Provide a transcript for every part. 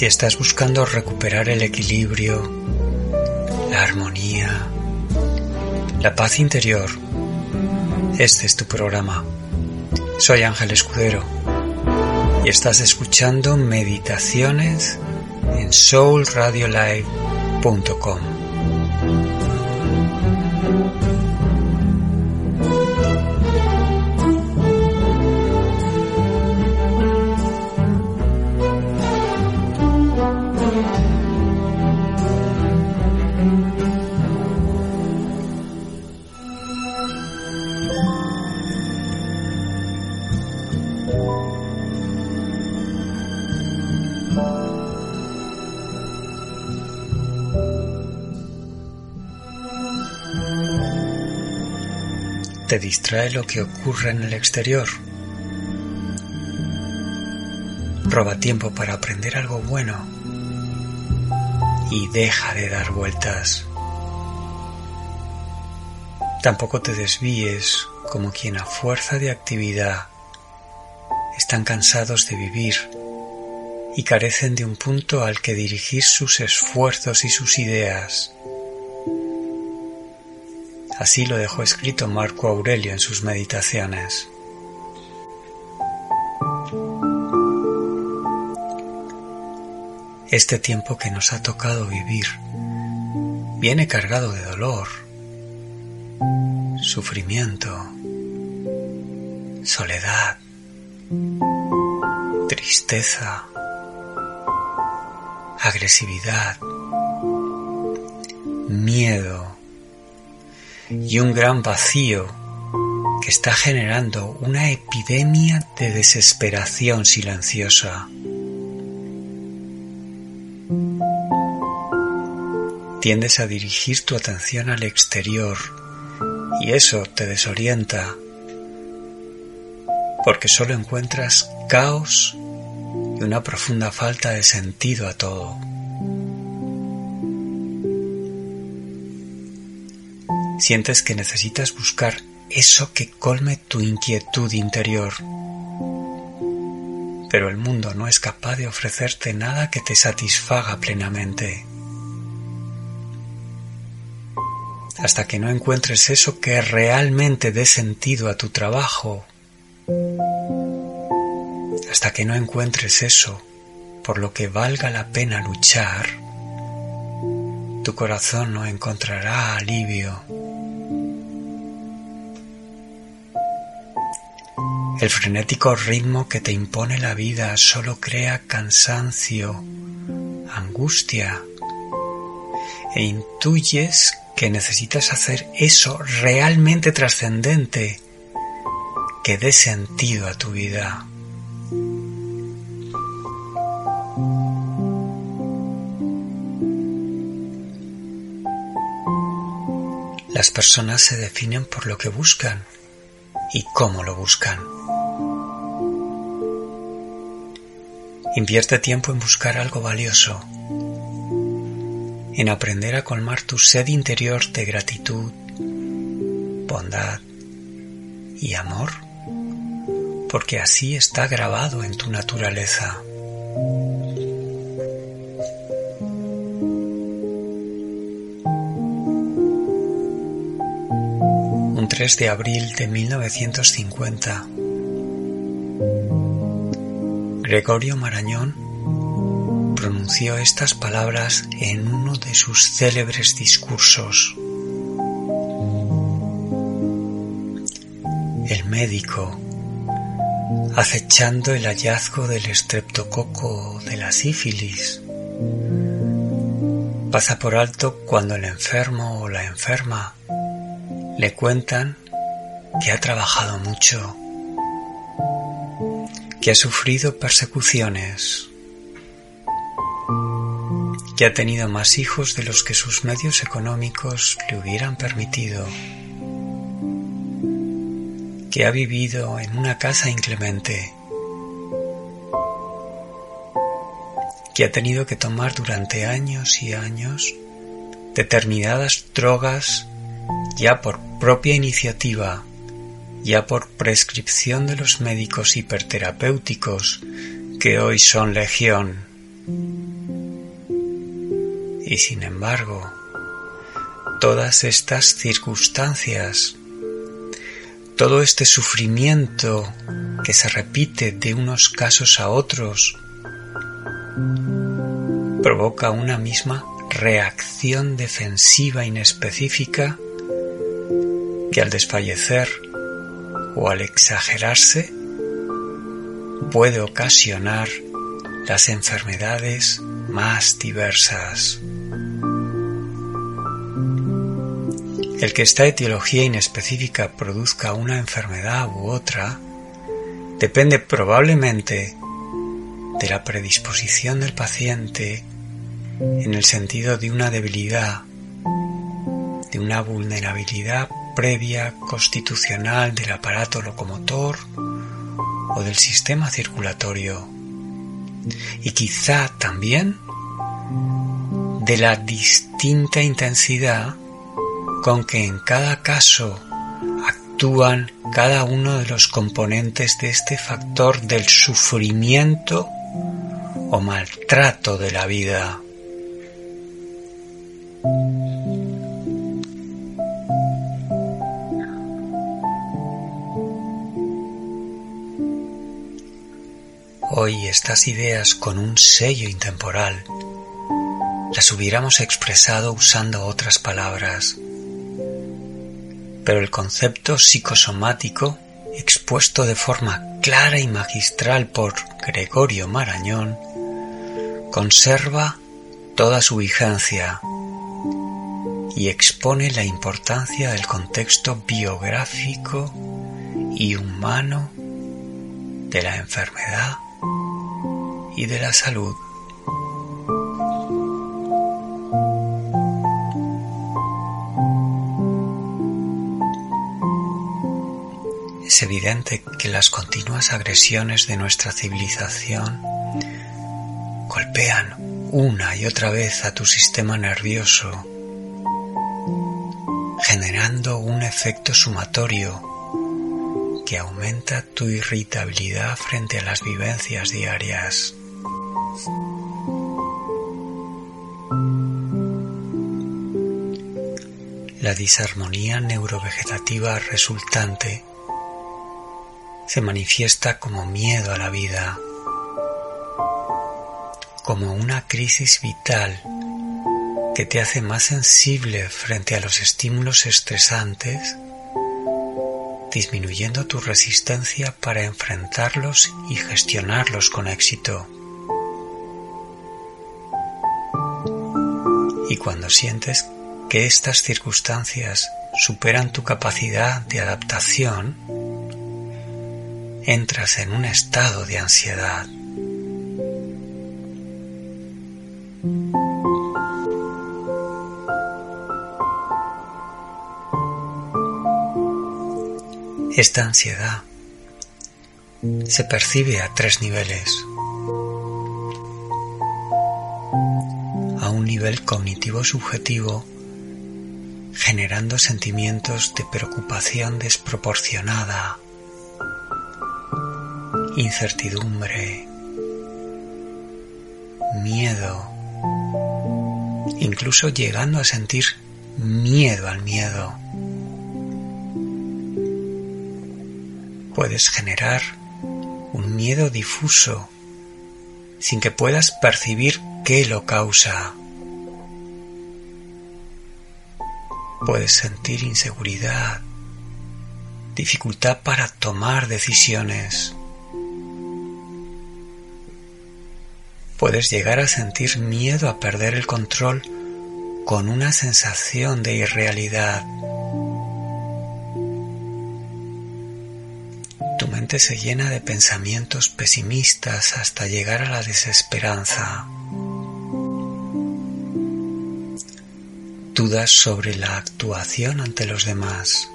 Si estás buscando recuperar el equilibrio, la armonía, la paz interior, este es tu programa. Soy Ángel Escudero y estás escuchando meditaciones en soulradiolive.com. te distrae lo que ocurre en el exterior. Roba tiempo para aprender algo bueno y deja de dar vueltas. Tampoco te desvíes como quien a fuerza de actividad están cansados de vivir y carecen de un punto al que dirigir sus esfuerzos y sus ideas. Así lo dejó escrito Marco Aurelio en sus meditaciones. Este tiempo que nos ha tocado vivir viene cargado de dolor, sufrimiento, soledad, tristeza, agresividad, miedo, y un gran vacío que está generando una epidemia de desesperación silenciosa. Tiendes a dirigir tu atención al exterior y eso te desorienta porque solo encuentras caos y una profunda falta de sentido a todo. Sientes que necesitas buscar eso que colme tu inquietud interior. Pero el mundo no es capaz de ofrecerte nada que te satisfaga plenamente. Hasta que no encuentres eso que realmente dé sentido a tu trabajo. Hasta que no encuentres eso por lo que valga la pena luchar, tu corazón no encontrará alivio. El frenético ritmo que te impone la vida solo crea cansancio, angustia e intuyes que necesitas hacer eso realmente trascendente que dé sentido a tu vida. Las personas se definen por lo que buscan y cómo lo buscan. Invierte tiempo en buscar algo valioso, en aprender a colmar tu sed interior de gratitud, bondad y amor, porque así está grabado en tu naturaleza. 3 de abril de 1950 Gregorio Marañón pronunció estas palabras en uno de sus célebres discursos. El médico, acechando el hallazgo del estreptococo de la sífilis, pasa por alto cuando el enfermo o la enferma le cuentan que ha trabajado mucho que ha sufrido persecuciones, que ha tenido más hijos de los que sus medios económicos le hubieran permitido, que ha vivido en una casa inclemente, que ha tenido que tomar durante años y años determinadas drogas ya por propia iniciativa ya por prescripción de los médicos hiperterapéuticos que hoy son legión. Y sin embargo, todas estas circunstancias, todo este sufrimiento que se repite de unos casos a otros, provoca una misma reacción defensiva inespecífica que al desfallecer o al exagerarse puede ocasionar las enfermedades más diversas. El que esta etiología inespecífica produzca una enfermedad u otra depende probablemente de la predisposición del paciente en el sentido de una debilidad, de una vulnerabilidad previa constitucional del aparato locomotor o del sistema circulatorio y quizá también de la distinta intensidad con que en cada caso actúan cada uno de los componentes de este factor del sufrimiento o maltrato de la vida. Hoy estas ideas con un sello intemporal las hubiéramos expresado usando otras palabras, pero el concepto psicosomático expuesto de forma clara y magistral por Gregorio Marañón conserva toda su vigencia y expone la importancia del contexto biográfico y humano de la enfermedad y de la salud. Es evidente que las continuas agresiones de nuestra civilización golpean una y otra vez a tu sistema nervioso, generando un efecto sumatorio que aumenta tu irritabilidad frente a las vivencias diarias. La disarmonía neurovegetativa resultante se manifiesta como miedo a la vida, como una crisis vital que te hace más sensible frente a los estímulos estresantes, disminuyendo tu resistencia para enfrentarlos y gestionarlos con éxito. Y cuando sientes que estas circunstancias superan tu capacidad de adaptación, entras en un estado de ansiedad. Esta ansiedad se percibe a tres niveles. Cognitivo subjetivo, generando sentimientos de preocupación desproporcionada, incertidumbre, miedo, incluso llegando a sentir miedo al miedo. Puedes generar un miedo difuso sin que puedas percibir qué lo causa. Puedes sentir inseguridad, dificultad para tomar decisiones. Puedes llegar a sentir miedo a perder el control con una sensación de irrealidad. Tu mente se llena de pensamientos pesimistas hasta llegar a la desesperanza. Dudas sobre la actuación ante los demás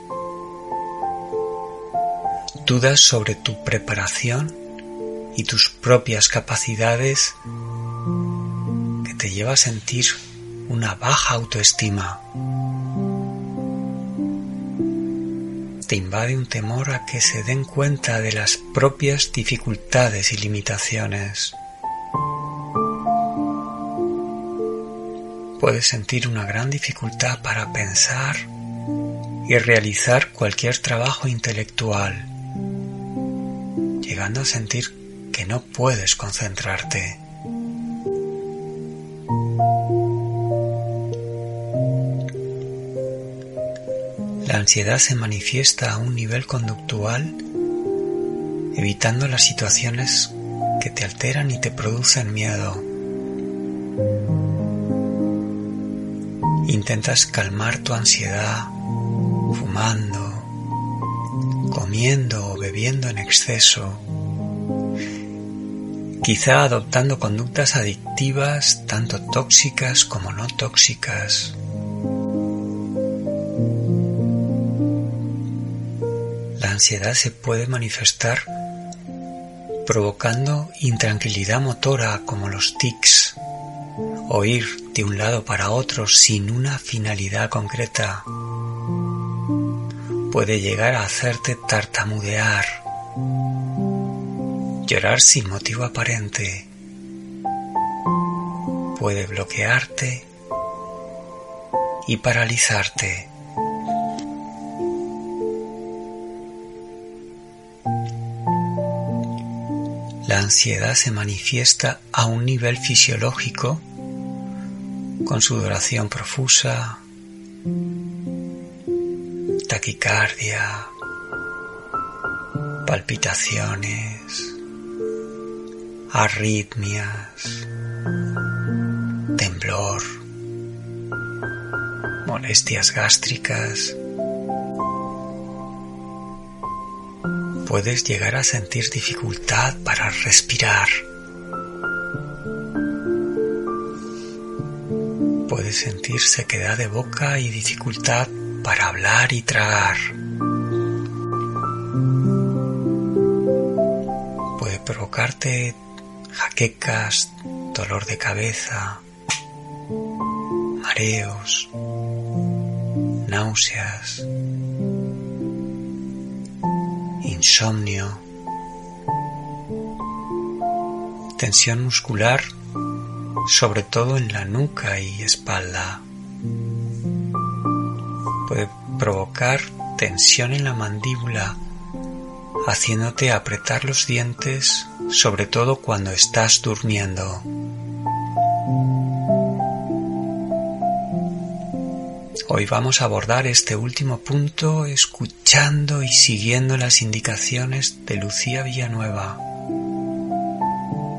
dudas sobre tu preparación y tus propias capacidades que te lleva a sentir una baja autoestima. Te invade un temor a que se den cuenta de las propias dificultades y limitaciones. Puedes sentir una gran dificultad para pensar y realizar cualquier trabajo intelectual, llegando a sentir que no puedes concentrarte. La ansiedad se manifiesta a un nivel conductual, evitando las situaciones que te alteran y te producen miedo. Intentas calmar tu ansiedad fumando, comiendo o bebiendo en exceso, quizá adoptando conductas adictivas tanto tóxicas como no tóxicas. La ansiedad se puede manifestar provocando intranquilidad motora como los tics, o ir de un lado para otro sin una finalidad concreta. Puede llegar a hacerte tartamudear, llorar sin motivo aparente, puede bloquearte y paralizarte. La ansiedad se manifiesta a un nivel fisiológico con sudoración profusa, taquicardia, palpitaciones, arritmias, temblor, molestias gástricas, puedes llegar a sentir dificultad para respirar. Sentir sequedad de boca y dificultad para hablar y tragar. Puede provocarte jaquecas, dolor de cabeza, mareos, náuseas, insomnio, tensión muscular, sobre todo en la nuca y espalda. Puede provocar tensión en la mandíbula, haciéndote apretar los dientes, sobre todo cuando estás durmiendo. Hoy vamos a abordar este último punto escuchando y siguiendo las indicaciones de Lucía Villanueva,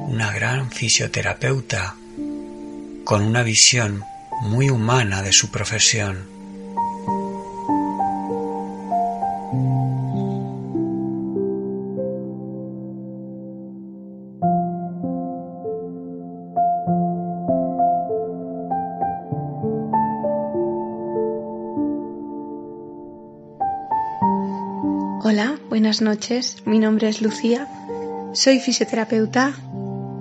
una gran fisioterapeuta con una visión muy humana de su profesión. Hola, buenas noches. Mi nombre es Lucía, soy fisioterapeuta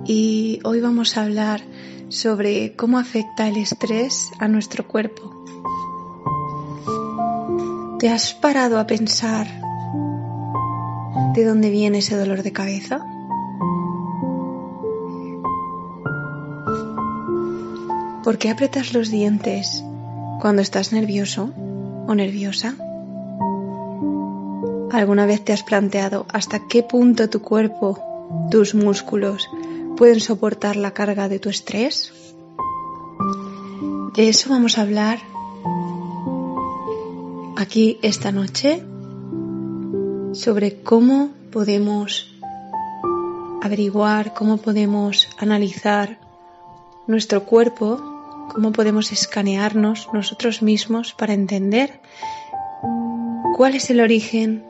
y hoy vamos a hablar sobre cómo afecta el estrés a nuestro cuerpo. ¿Te has parado a pensar de dónde viene ese dolor de cabeza? ¿Por qué apretas los dientes cuando estás nervioso o nerviosa? ¿Alguna vez te has planteado hasta qué punto tu cuerpo, tus músculos, pueden soportar la carga de tu estrés? De eso vamos a hablar aquí esta noche, sobre cómo podemos averiguar, cómo podemos analizar nuestro cuerpo, cómo podemos escanearnos nosotros mismos para entender cuál es el origen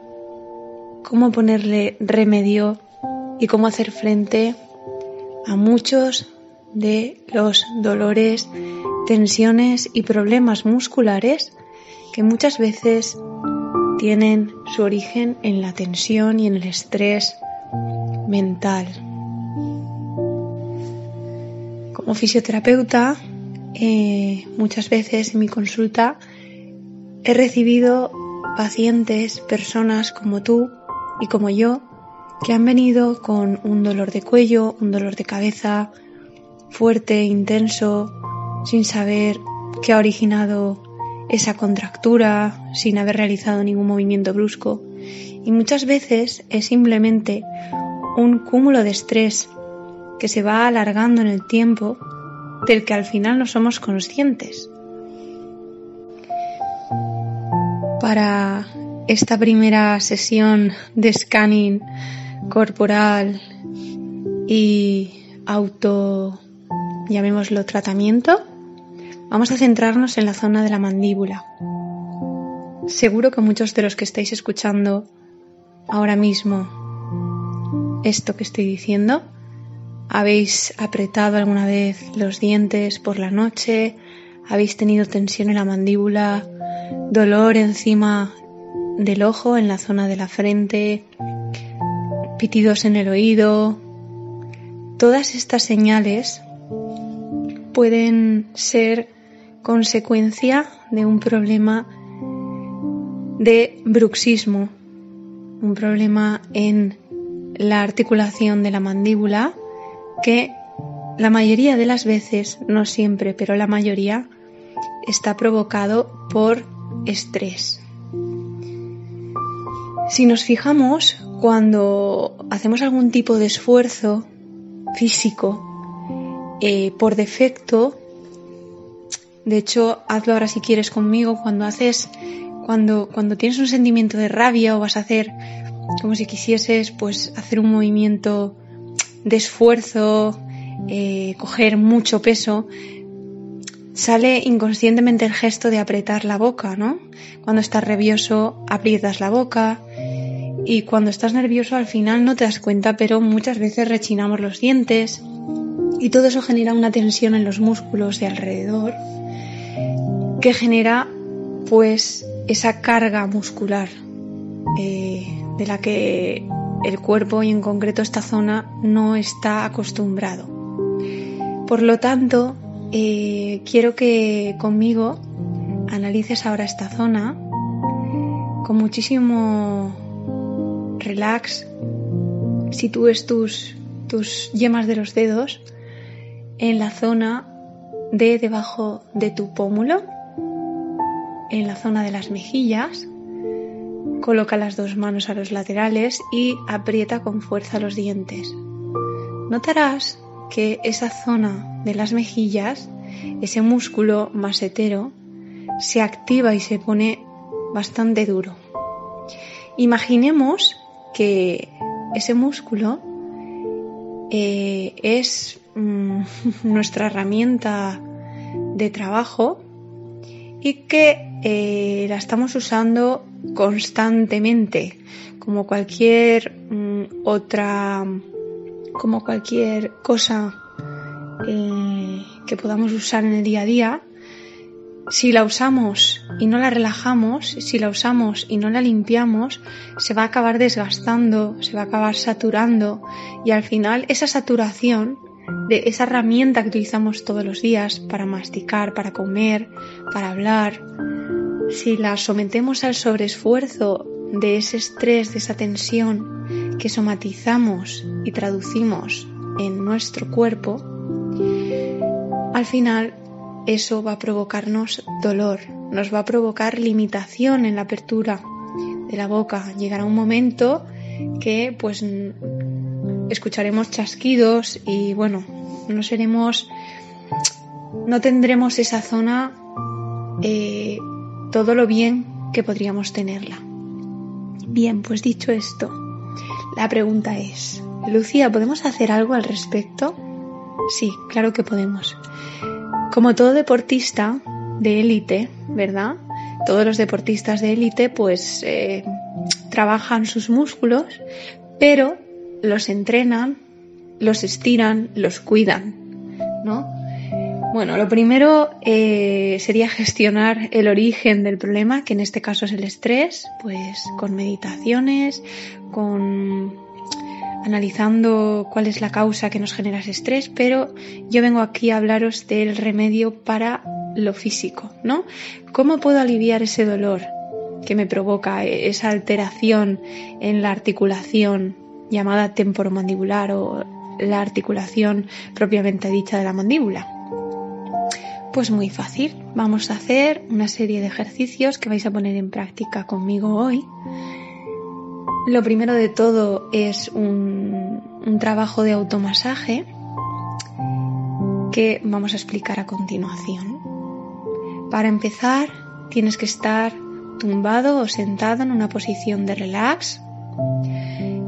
cómo ponerle remedio y cómo hacer frente a muchos de los dolores, tensiones y problemas musculares que muchas veces tienen su origen en la tensión y en el estrés mental. Como fisioterapeuta, eh, muchas veces en mi consulta he recibido pacientes, personas como tú, y como yo, que han venido con un dolor de cuello, un dolor de cabeza fuerte, intenso, sin saber qué ha originado esa contractura, sin haber realizado ningún movimiento brusco. Y muchas veces es simplemente un cúmulo de estrés que se va alargando en el tiempo del que al final no somos conscientes. Para esta primera sesión de scanning corporal y auto, llamémoslo tratamiento, vamos a centrarnos en la zona de la mandíbula. Seguro que muchos de los que estáis escuchando ahora mismo esto que estoy diciendo, habéis apretado alguna vez los dientes por la noche, habéis tenido tensión en la mandíbula, dolor encima del ojo, en la zona de la frente, pitidos en el oído. Todas estas señales pueden ser consecuencia de un problema de bruxismo, un problema en la articulación de la mandíbula que la mayoría de las veces, no siempre, pero la mayoría, está provocado por estrés. Si nos fijamos, cuando hacemos algún tipo de esfuerzo físico, eh, por defecto, de hecho, hazlo ahora si quieres conmigo, cuando haces, cuando, cuando tienes un sentimiento de rabia o vas a hacer como si quisieses pues hacer un movimiento de esfuerzo, eh, coger mucho peso, sale inconscientemente el gesto de apretar la boca, ¿no? Cuando estás nervioso, aprietas la boca y cuando estás nervioso al final no te das cuenta, pero muchas veces rechinamos los dientes y todo eso genera una tensión en los músculos de alrededor que genera pues esa carga muscular eh, de la que el cuerpo y en concreto esta zona no está acostumbrado. Por lo tanto, eh, quiero que conmigo analices ahora esta zona con muchísimo relax. Sitúes tus, tus yemas de los dedos en la zona de debajo de tu pómulo, en la zona de las mejillas. Coloca las dos manos a los laterales y aprieta con fuerza los dientes. Notarás que esa zona de las mejillas, ese músculo masetero, se activa y se pone bastante duro. Imaginemos que ese músculo eh, es mm, nuestra herramienta de trabajo y que eh, la estamos usando constantemente, como cualquier mm, otra como cualquier cosa eh, que podamos usar en el día a día, si la usamos y no la relajamos, si la usamos y no la limpiamos, se va a acabar desgastando, se va a acabar saturando. Y al final esa saturación de esa herramienta que utilizamos todos los días para masticar, para comer, para hablar, si la sometemos al sobreesfuerzo de ese estrés, de esa tensión que somatizamos y traducimos en nuestro cuerpo, al final eso va a provocarnos dolor, nos va a provocar limitación en la apertura de la boca. Llegará un momento que pues escucharemos chasquidos y bueno, no seremos, no tendremos esa zona eh, todo lo bien que podríamos tenerla. Bien, pues dicho esto, la pregunta es, Lucía, ¿podemos hacer algo al respecto? Sí, claro que podemos. Como todo deportista de élite, ¿verdad? Todos los deportistas de élite pues eh, trabajan sus músculos, pero los entrenan, los estiran, los cuidan, ¿no? Bueno, lo primero eh, sería gestionar el origen del problema, que en este caso es el estrés, pues con meditaciones, con analizando cuál es la causa que nos genera ese estrés, pero yo vengo aquí a hablaros del remedio para lo físico, ¿no? ¿Cómo puedo aliviar ese dolor que me provoca esa alteración en la articulación llamada temporomandibular o la articulación propiamente dicha de la mandíbula? Pues muy fácil. Vamos a hacer una serie de ejercicios que vais a poner en práctica conmigo hoy. Lo primero de todo es un, trabajo de automasaje que vamos a explicar a continuación. Para empezar, tienes que estar tumbado o sentado en una posición de relax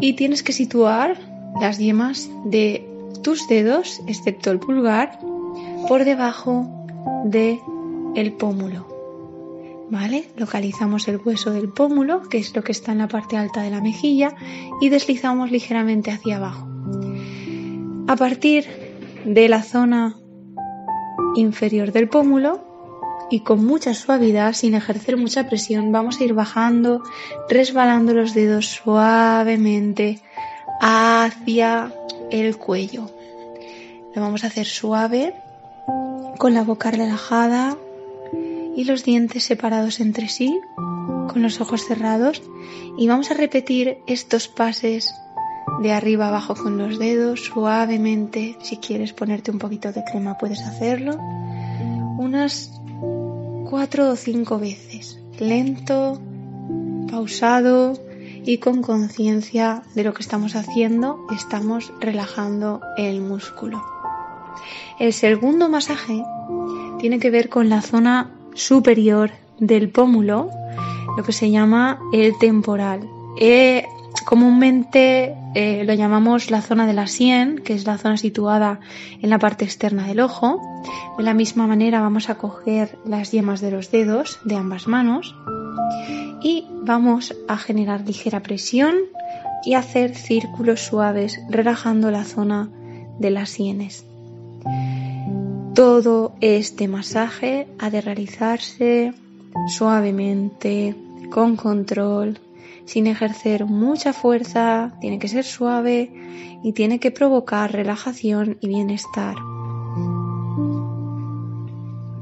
y tienes que situar las yemas de tus dedos, excepto el pulgar, por debajo de el pómulo. ¿Vale? Localizamos el hueso del pómulo, que es lo que está en la parte alta de la mejilla, y deslizamos ligeramente hacia abajo. A partir de la zona inferior del pómulo y con mucha suavidad, sin ejercer mucha presión, vamos a ir bajando, resbalando los dedos suavemente hacia el cuello. Lo vamos a hacer suave, con la boca relajada y los dientes separados entre sí, con los ojos cerrados, y vamos a repetir estos pases de arriba abajo con los dedos, suavemente. Si quieres ponerte un poquito de crema puedes hacerlo. Unas cuatro o cinco veces. Lento, pausado y con conciencia de lo que estamos haciendo, estamos relajando el músculo. El segundo masaje tiene que ver con la zona superior del pómulo, lo que se llama el temporal. Eh, Comúnmente eh, lo llamamos la zona de la sien, que es la zona situada en la parte externa del ojo. De la misma manera vamos a coger las yemas de los dedos de ambas manos y vamos a generar ligera presión y hacer círculos suaves relajando la zona de las sienes. Todo este masaje ha de realizarse suavemente, con control, sin ejercer mucha fuerza, tiene que ser suave y tiene que provocar relajación y bienestar.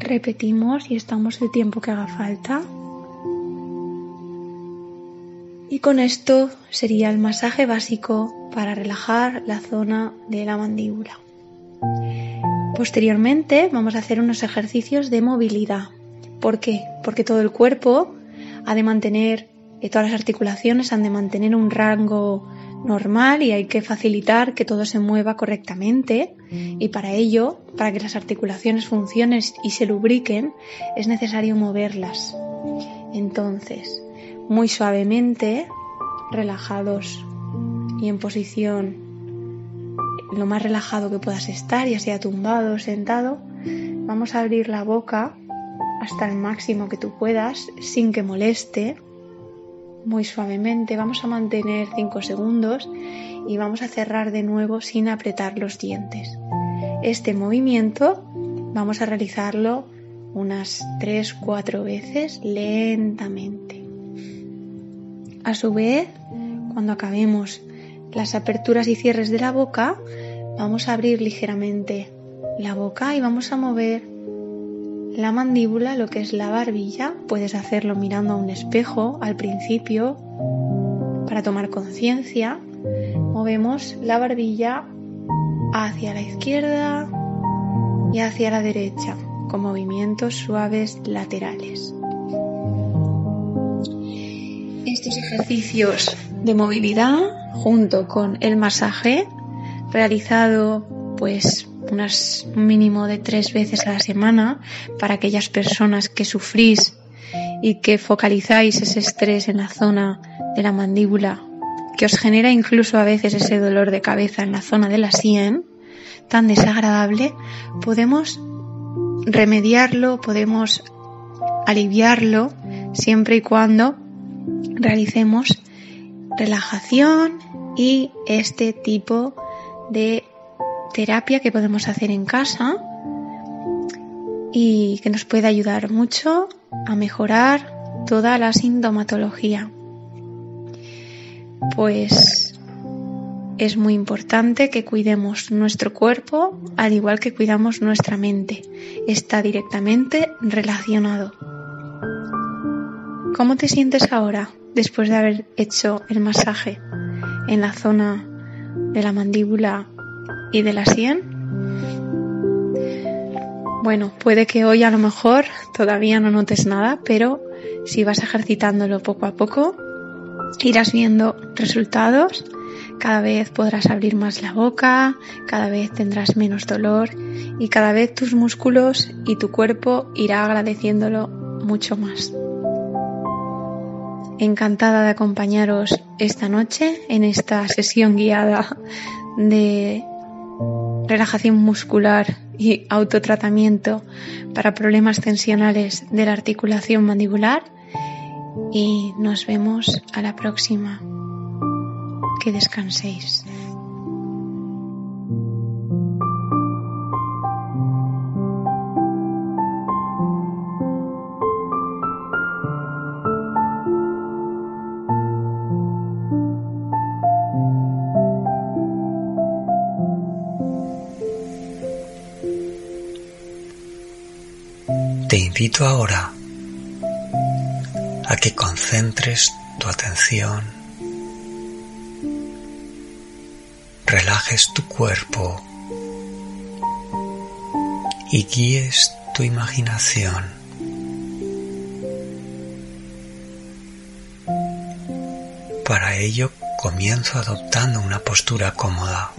Repetimos y estamos el tiempo que haga falta. Y con esto sería el masaje básico para relajar la zona de la mandíbula. Posteriormente vamos a hacer unos ejercicios de movilidad. ¿Por qué? Porque todo el cuerpo ha de mantener todas las articulaciones han de mantener un rango normal y hay que facilitar que todo se mueva correctamente y para ello, para que las articulaciones funcionen y se lubriquen, es necesario moverlas. Entonces, muy suavemente, relajados y en posición lo más relajado que puedas estar, ya sea tumbado o sentado, vamos a abrir la boca hasta el máximo que tú puedas sin que moleste muy suavemente. Vamos a mantener 5 segundos y vamos a cerrar de nuevo sin apretar los dientes. Este movimiento vamos a realizarlo unas 3-4 veces lentamente. A su vez, cuando acabemos las aperturas y cierres de la boca, vamos a abrir ligeramente la boca y vamos a mover la mandíbula, lo que es la barbilla, puedes hacerlo mirando a un espejo al principio para tomar conciencia. Movemos la barbilla hacia la izquierda y hacia la derecha con movimientos suaves laterales. Estos ejercicios de movilidad junto con el masaje realizado pues unas un mínimo de tres veces a la semana para aquellas personas que sufrís y que focalizáis ese estrés en la zona de la mandíbula que os genera incluso a veces ese dolor de cabeza en la zona de la sien tan desagradable, podemos remediarlo, podemos aliviarlo siempre y cuando realicemos relajación y este tipo de terapia que podemos hacer en casa y que nos puede ayudar mucho a mejorar toda la sintomatología. Pues es muy importante que cuidemos nuestro cuerpo al igual que cuidamos nuestra mente. Está directamente relacionado. ¿Cómo te sientes ahora después de haber hecho el masaje en la zona de la mandíbula y de la sien? Bueno, puede que hoy a lo mejor todavía no notes nada, pero si vas ejercitándolo poco a poco, irás viendo resultados. Cada vez podrás abrir más la boca, cada vez tendrás menos dolor y cada vez tus músculos y tu cuerpo irá agradeciéndolo mucho más. Encantada de acompañaros esta noche en esta sesión guiada de relajación muscular y autotratamiento para problemas tensionales de la articulación mandibular y nos vemos a la próxima. Que descanséis. Te invito ahora a que concentres tu atención, relajes tu cuerpo y guíes tu imaginación. Para ello comienzo adoptando una postura cómoda.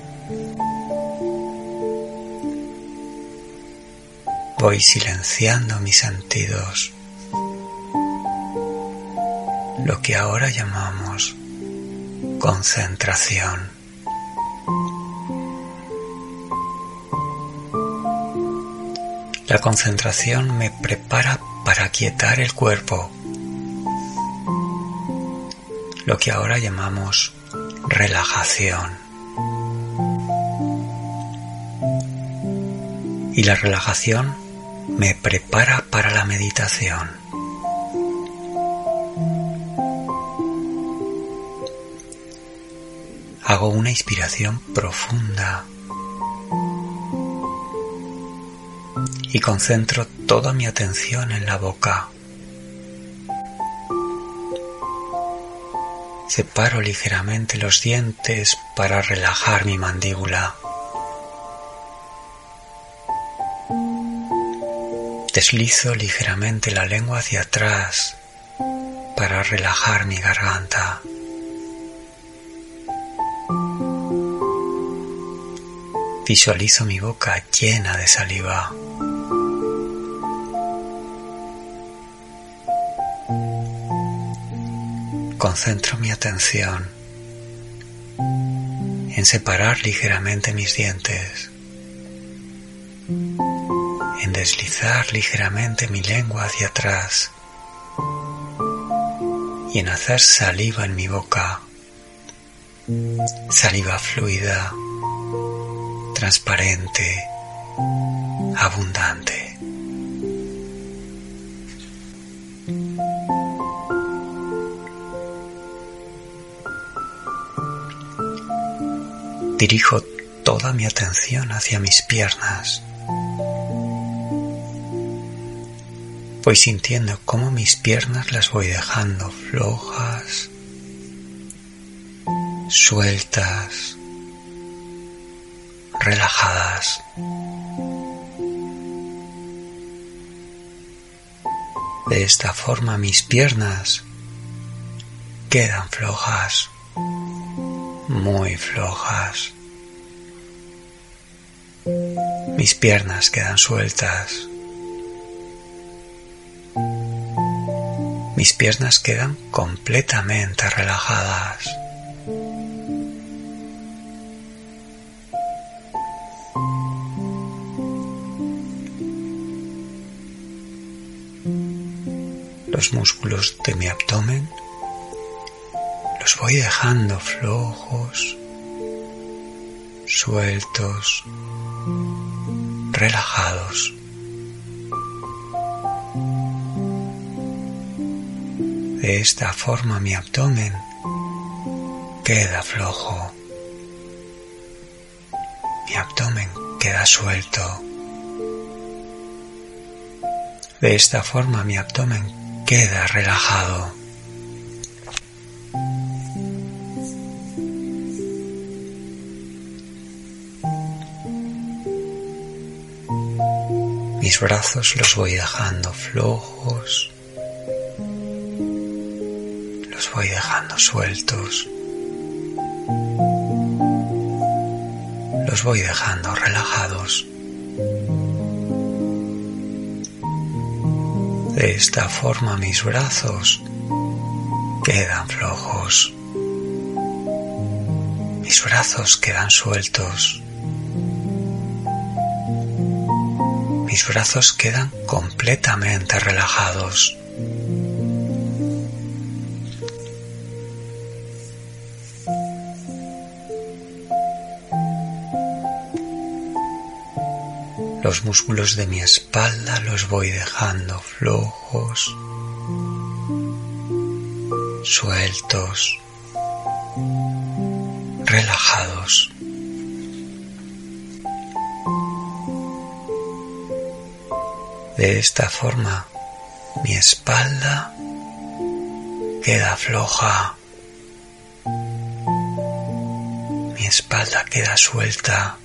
Voy silenciando mis sentidos, lo que ahora llamamos concentración. La concentración me prepara para quietar el cuerpo, lo que ahora llamamos relajación. Y la relajación me prepara para la meditación. Hago una inspiración profunda y concentro toda mi atención en la boca. Separo ligeramente los dientes para relajar mi mandíbula. Deslizo ligeramente la lengua hacia atrás para relajar mi garganta. Visualizo mi boca llena de saliva. Concentro mi atención en separar ligeramente mis dientes en deslizar ligeramente mi lengua hacia atrás y en hacer saliva en mi boca, saliva fluida, transparente, abundante. Dirijo toda mi atención hacia mis piernas Voy sintiendo cómo mis piernas las voy dejando flojas, sueltas, relajadas. De esta forma mis piernas quedan flojas, muy flojas. Mis piernas quedan sueltas. Mis piernas quedan completamente relajadas. Los músculos de mi abdomen los voy dejando flojos, sueltos, relajados. De esta forma mi abdomen queda flojo. Mi abdomen queda suelto. De esta forma mi abdomen queda relajado. Mis brazos los voy dejando flojos, voy dejando sueltos, los voy dejando relajados. De esta forma mis brazos quedan flojos. Mis brazos quedan sueltos. Mis brazos quedan completamente relajados. Los músculos de mi espalda los voy dejando flojos, sueltos, relajados. De esta forma, mi espalda queda floja, mi espalda queda suelta.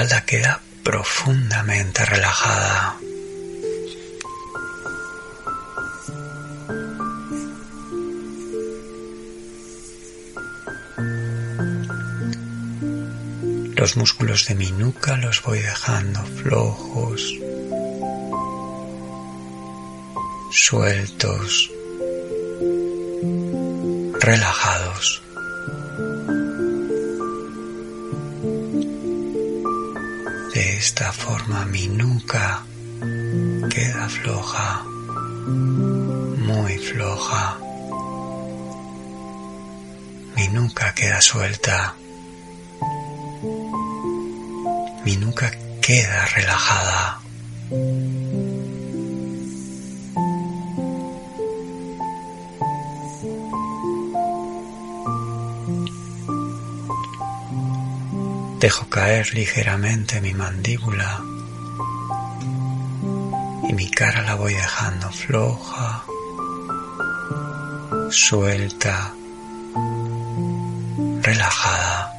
Espalda queda profundamente relajada. Los músculos de mi nuca los voy dejando flojos, sueltos, relajados. Forma mi nuca queda floja, muy floja. Mi nuca queda suelta. Mi nuca queda relajada. Dejo caer ligeramente mi mandíbula y mi cara la voy dejando floja, suelta, relajada.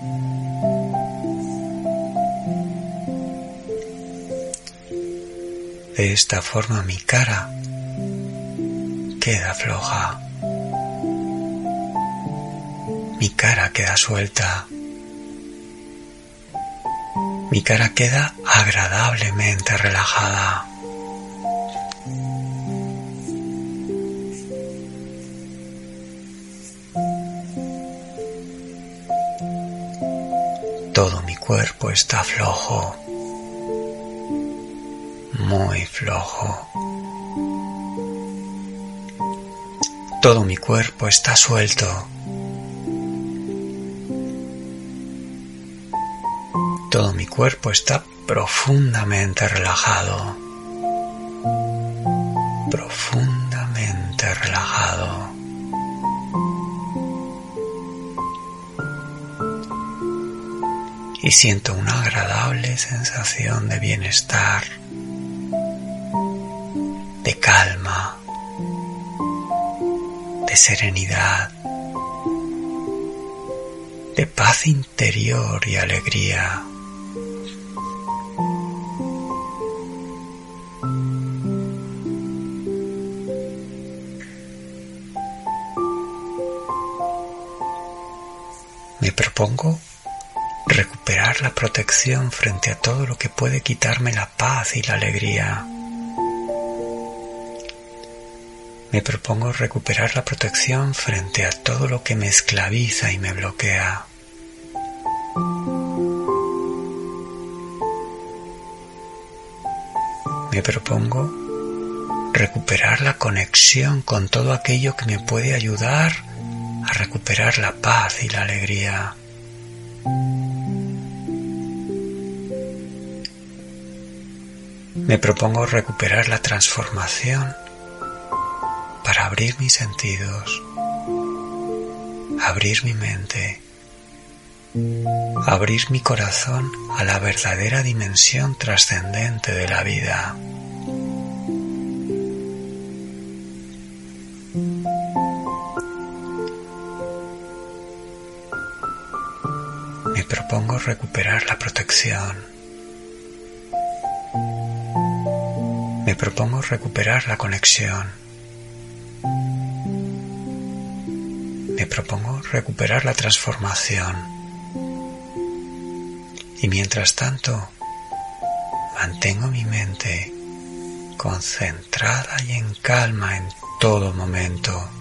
De esta forma mi cara queda floja. Mi cara queda suelta. Mi cara queda agradablemente relajada. Todo mi cuerpo está flojo, muy flojo. Todo mi cuerpo está suelto. Todo mi cuerpo está profundamente relajado. Profundamente relajado. Y siento una agradable sensación de bienestar, de calma, de serenidad, de paz interior y alegría. Propongo recuperar la protección frente a todo lo que puede quitarme la paz y la alegría. Me propongo recuperar la protección frente a todo lo que me esclaviza y me bloquea. Me propongo recuperar la conexión con todo aquello que me puede ayudar a recuperar la paz y la alegría. Me propongo recuperar la transformación para abrir mis sentidos, abrir mi mente, abrir mi corazón a la verdadera dimensión trascendente de la vida. propongo recuperar la protección. Me propongo recuperar la conexión. Me propongo recuperar la transformación. Y mientras tanto, mantengo mi mente concentrada y en calma en todo momento.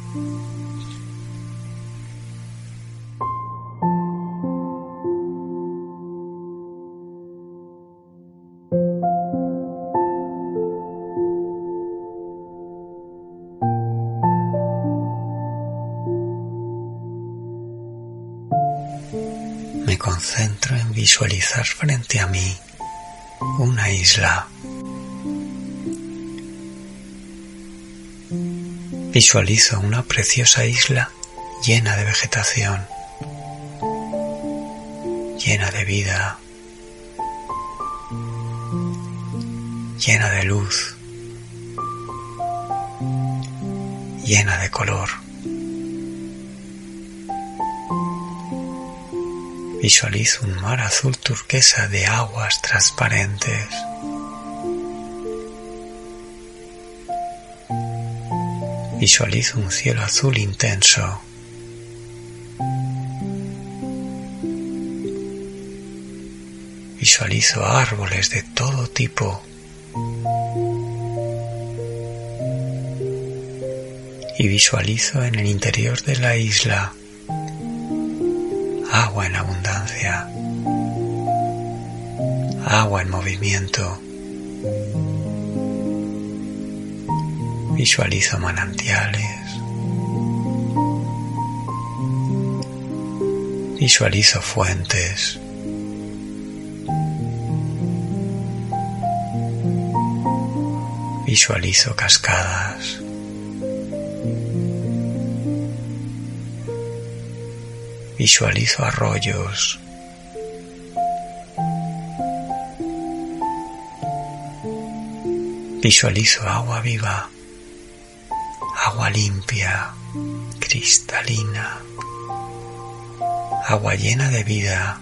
Visualizar frente a mí una isla Visualizo una preciosa isla llena de vegetación, llena de vida, llena de luz, llena de color. Visualizo un mar azul turquesa de aguas transparentes. Visualizo un cielo azul intenso. Visualizo árboles de todo tipo. Y visualizo en el interior de la isla agua en abundancia, agua en movimiento. Visualizo manantiales. Visualizo fuentes. Visualizo cascadas. Visualizo arroyos. Visualizo agua viva agua limpia, cristalina, agua llena de vida,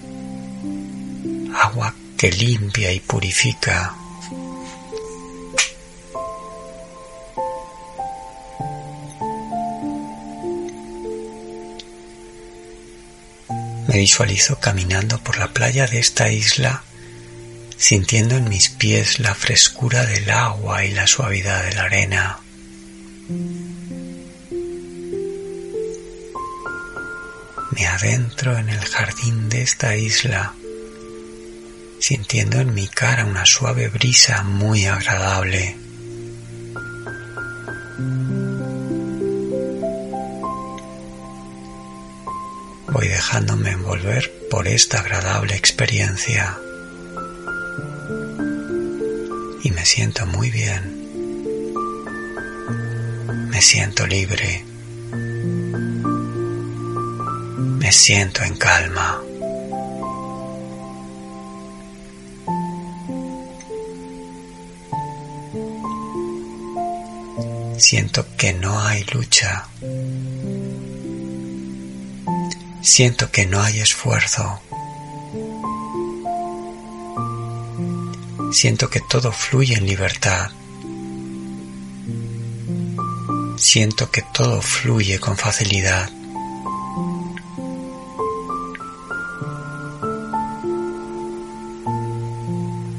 agua que limpia y purifica. Visualizo caminando por la playa de esta isla, sintiendo en mis pies la frescura del agua y la suavidad de la arena. Me adentro en el jardín de esta isla, sintiendo en mi cara una suave brisa muy agradable. Dejándome envolver por esta agradable experiencia y me siento muy bien. Me siento libre. Me siento en calma. Siento que no hay lucha. Siento que no hay esfuerzo. Siento que todo fluye en libertad. Siento que todo fluye con facilidad.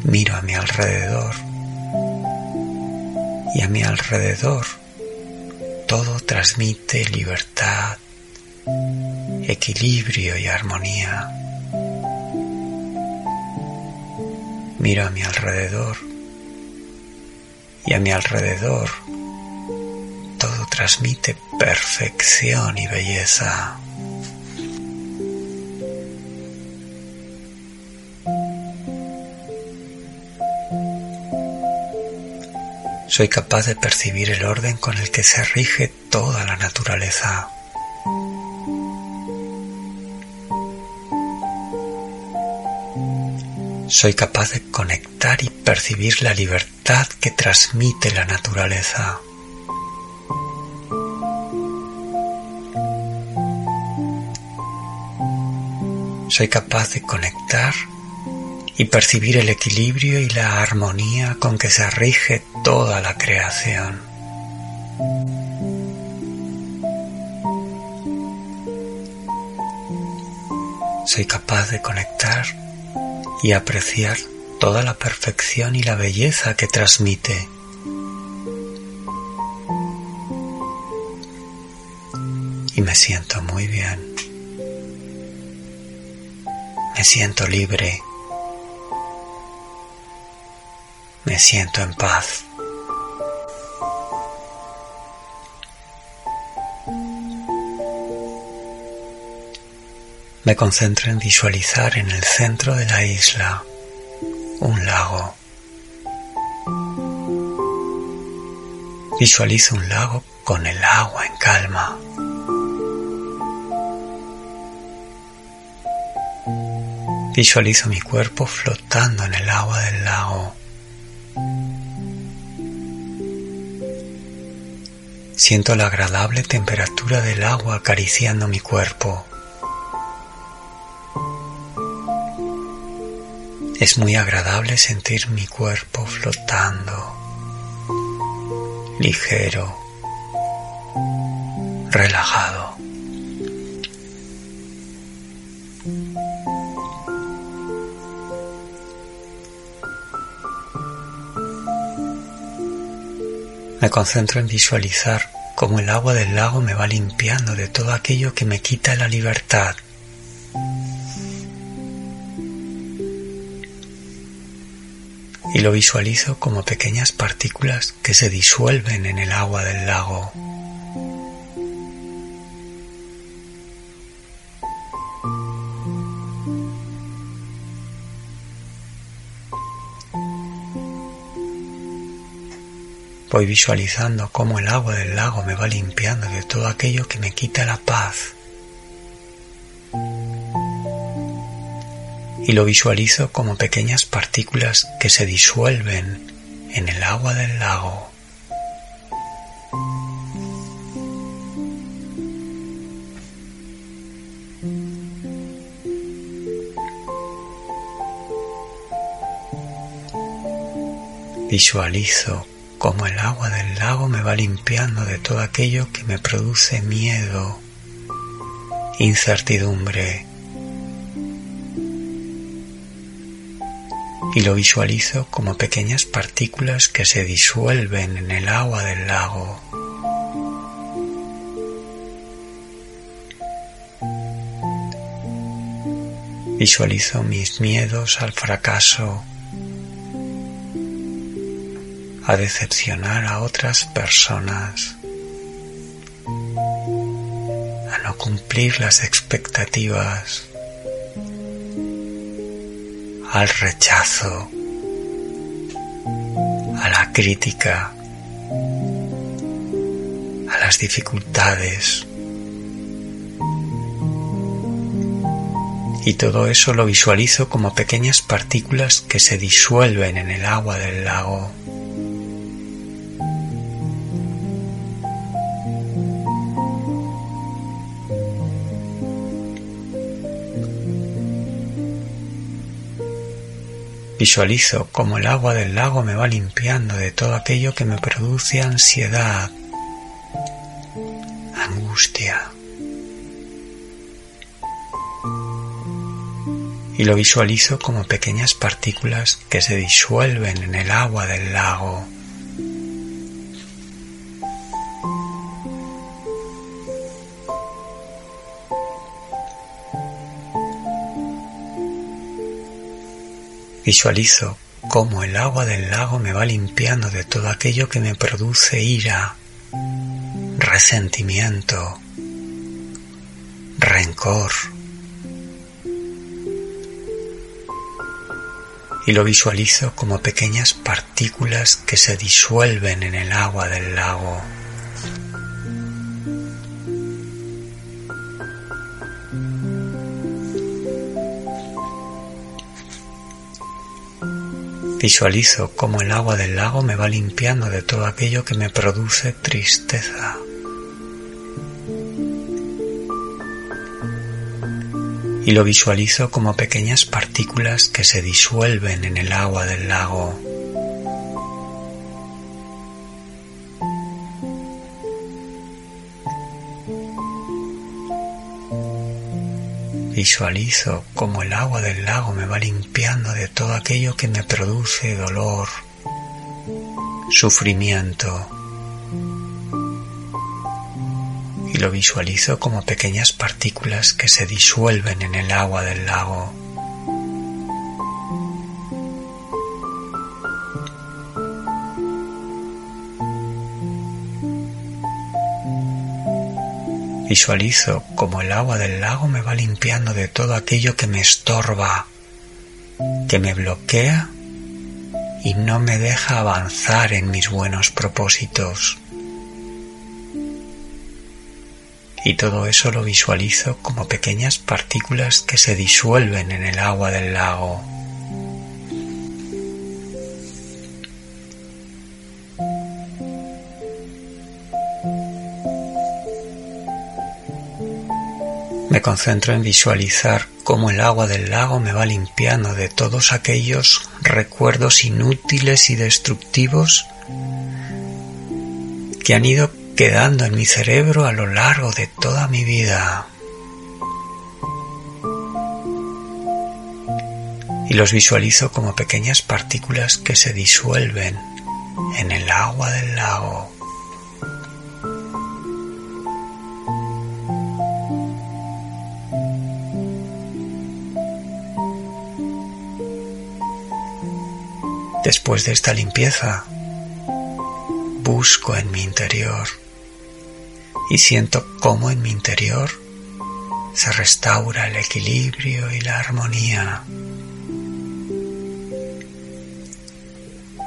Miro a mi alrededor y a mi alrededor todo transmite libertad, equilibrio y armonía. Miro a mi alrededor y a mi alrededor todo transmite perfección y belleza. Soy capaz de percibir el orden con el que se rige toda la naturaleza. Soy capaz de conectar y percibir la libertad que transmite la naturaleza. Soy capaz de conectar y percibir el equilibrio y la armonía con que se rige toda la creación. Soy capaz de conectar y apreciar toda la perfección y la belleza que transmite. Y me siento muy bien. Me siento libre. Me siento en paz. Me concentro en visualizar en el centro de la isla un lago. Visualizo un lago con el agua en calma. Visualizo mi cuerpo flotando en el agua del lago. Siento la agradable temperatura del agua acariciando mi cuerpo. Es muy agradable sentir mi cuerpo flotando, ligero, relajado. Me concentro en visualizar cómo el agua del lago me va limpiando de todo aquello que me quita la libertad. Y lo visualizo como pequeñas partículas que se disuelven en el agua del lago. Voy visualizando cómo el agua del lago me va limpiando de todo aquello que me quita la paz. Y lo visualizo como pequeñas partículas que se disuelven en el agua del lago. Visualizo como el agua del lago me va limpiando de todo aquello que me produce miedo, incertidumbre. Y lo visualizo como pequeñas partículas que se disuelven en el agua del lago. Visualizo mis miedos al fracaso, a decepcionar a otras personas, a no cumplir las expectativas, al rechazo, a la crítica, a las dificultades. Y todo eso lo visualizo como pequeñas partículas que se disuelven en el agua del lago. Visualizo como el agua del lago me va limpiando de todo aquello que me produce ansiedad, angustia. Y lo visualizo como pequeñas partículas que se disuelven en el agua del lago. Visualizo cómo el agua del lago me va limpiando de todo aquello que me produce ira, resentimiento, rencor. Y lo visualizo como pequeñas partículas que se disuelven en el agua del lago. Visualizo cómo el agua del lago me va limpiando de todo aquello que me produce tristeza. y lo visualizo como pequeñas partículas que se disuelven en el agua del lago. Visualizo como el agua del lago me va limpiando de todo aquello que me produce dolor, sufrimiento. Y lo visualizo como pequeñas partículas que se disuelven en el agua del lago. Visualizo como el agua del lago me va limpiando de todo aquello que me estorba, que me bloquea y no me deja avanzar en mis buenos propósitos. Y todo eso lo visualizo como pequeñas partículas que se disuelven en el agua del lago. Me concentro en visualizar cómo el agua del lago me va limpiando de todos aquellos recuerdos inútiles y destructivos que han ido quedando en mi cerebro a lo largo de toda mi vida. Y los visualizo como pequeñas partículas que se disuelven en el agua del lago. Después de esta limpieza, busco en mi interior y siento cómo en mi interior se restaura el equilibrio y la armonía.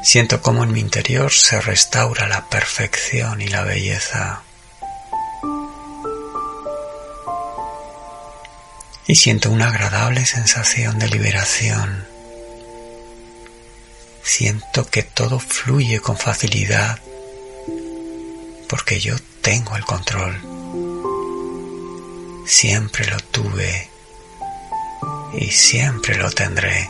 Siento cómo en mi interior se restaura la perfección y la belleza. Y siento una agradable sensación de liberación siento que todo fluye con facilidad porque yo tengo el control. Siempre lo tuve y siempre lo tendré.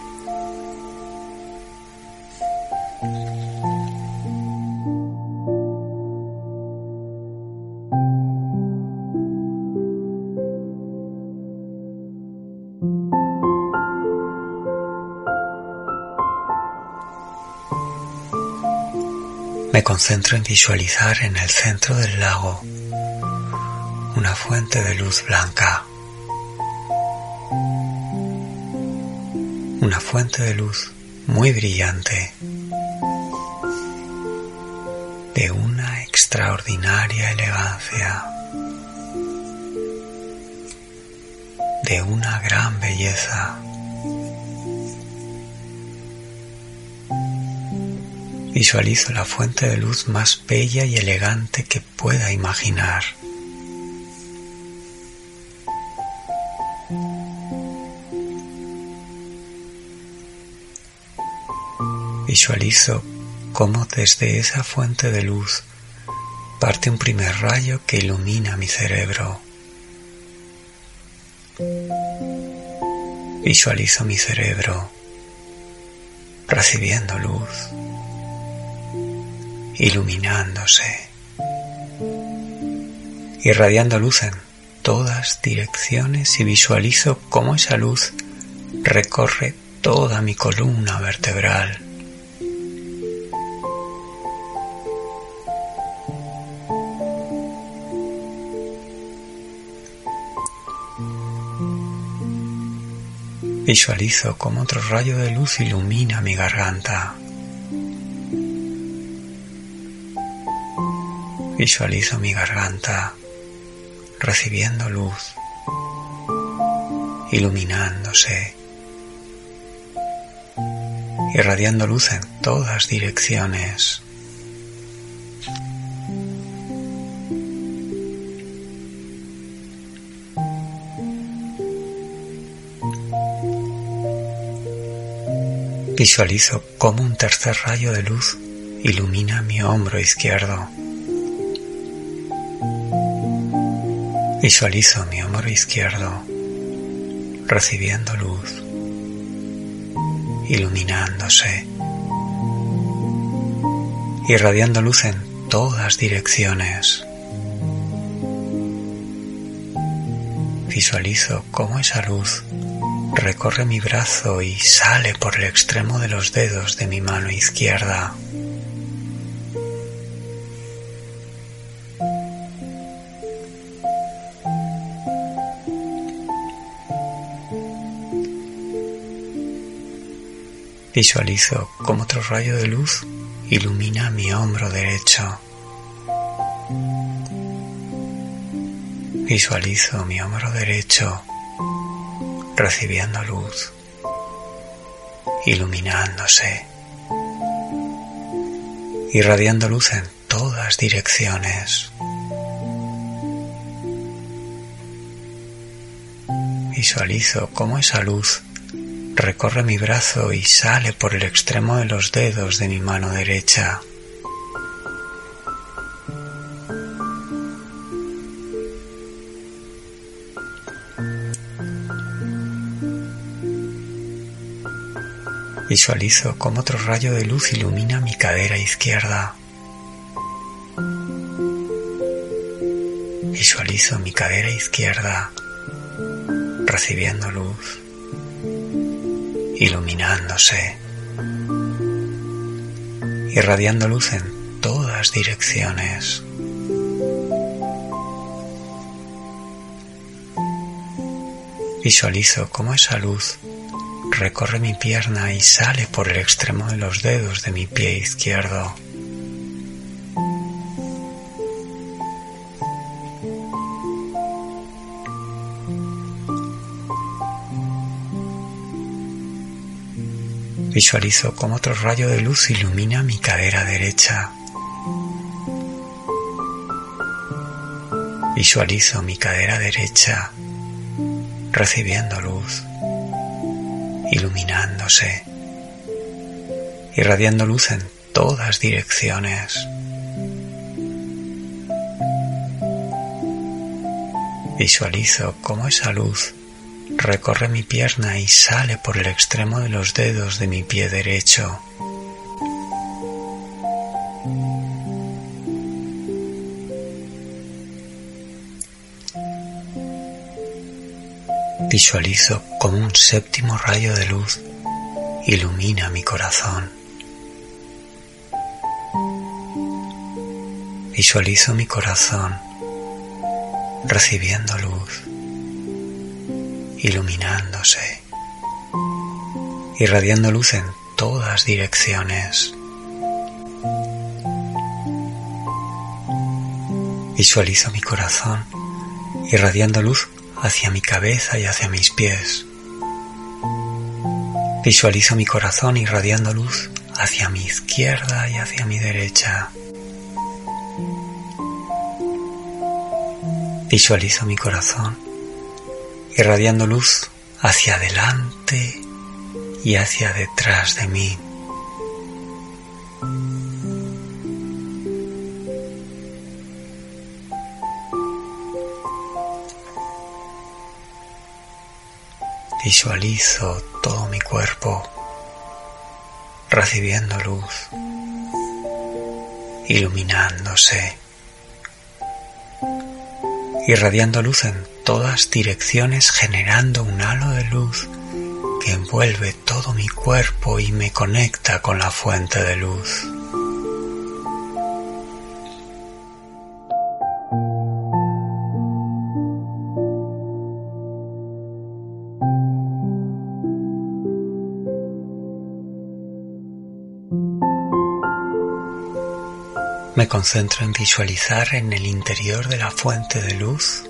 Concentro en visualizar en el centro del lago una fuente de luz blanca. Una fuente de luz muy brillante. De una extraordinaria elegancia. De una gran belleza. Visualizo la fuente de luz más bella y elegante que pueda imaginar. Visualizo cómo desde esa fuente de luz parte un primer rayo que ilumina mi cerebro. Visualizo mi cerebro recibiendo luz iluminándose, irradiando luz en todas direcciones y visualizo cómo esa luz recorre toda mi columna vertebral. Visualizo cómo otro rayo de luz ilumina mi garganta. Visualizo mi garganta recibiendo luz, iluminándose, irradiando luz en todas direcciones. Visualizo cómo un tercer rayo de luz ilumina mi hombro izquierdo. Visualizo mi hombro izquierdo recibiendo luz, iluminándose, irradiando luz en todas direcciones. Visualizo cómo esa luz recorre mi brazo y sale por el extremo de los dedos de mi mano izquierda. Visualizo cómo otro rayo de luz ilumina mi hombro derecho. Visualizo mi hombro derecho recibiendo luz, iluminándose, irradiando luz en todas direcciones. Visualizo cómo esa luz recorre mi brazo y sale por el extremo de los dedos de mi mano derecha. Visualizo cómo otro rayo de luz ilumina mi cadera izquierda. Visualizo mi cadera izquierda recibiendo luz iluminándose, irradiando luz en todas direcciones. Visualizo cómo esa luz recorre mi pierna y sale por el extremo de los dedos de mi pie izquierdo. Visualizo cómo otro rayo de luz ilumina mi cadera derecha. Visualizo mi cadera derecha recibiendo luz, iluminándose, irradiando luz en todas direcciones. Visualizo cómo esa luz recorre mi pierna y sale por el extremo de los dedos de mi pie derecho. Visualizo como un séptimo rayo de luz ilumina mi corazón. Visualizo mi corazón recibiendo luz iluminándose, irradiando luz en todas direcciones. Visualizo mi corazón irradiando luz hacia mi cabeza y hacia mis pies. Visualizo mi corazón irradiando luz hacia mi izquierda y hacia mi derecha. Visualizo mi corazón irradiando luz hacia adelante y hacia detrás de mí. Visualizo todo mi cuerpo recibiendo luz, iluminándose, irradiando luz en todas direcciones generando un halo de luz que envuelve todo mi cuerpo y me conecta con la fuente de luz. Me concentro en visualizar en el interior de la fuente de luz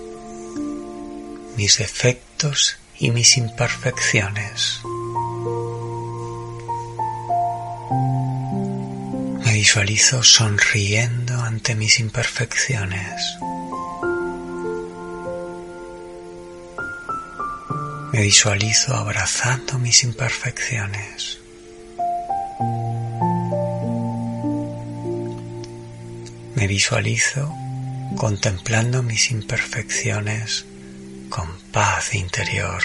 mis defectos y mis imperfecciones. Me visualizo sonriendo ante mis imperfecciones. Me visualizo abrazando mis imperfecciones. Me visualizo contemplando mis imperfecciones con paz interior.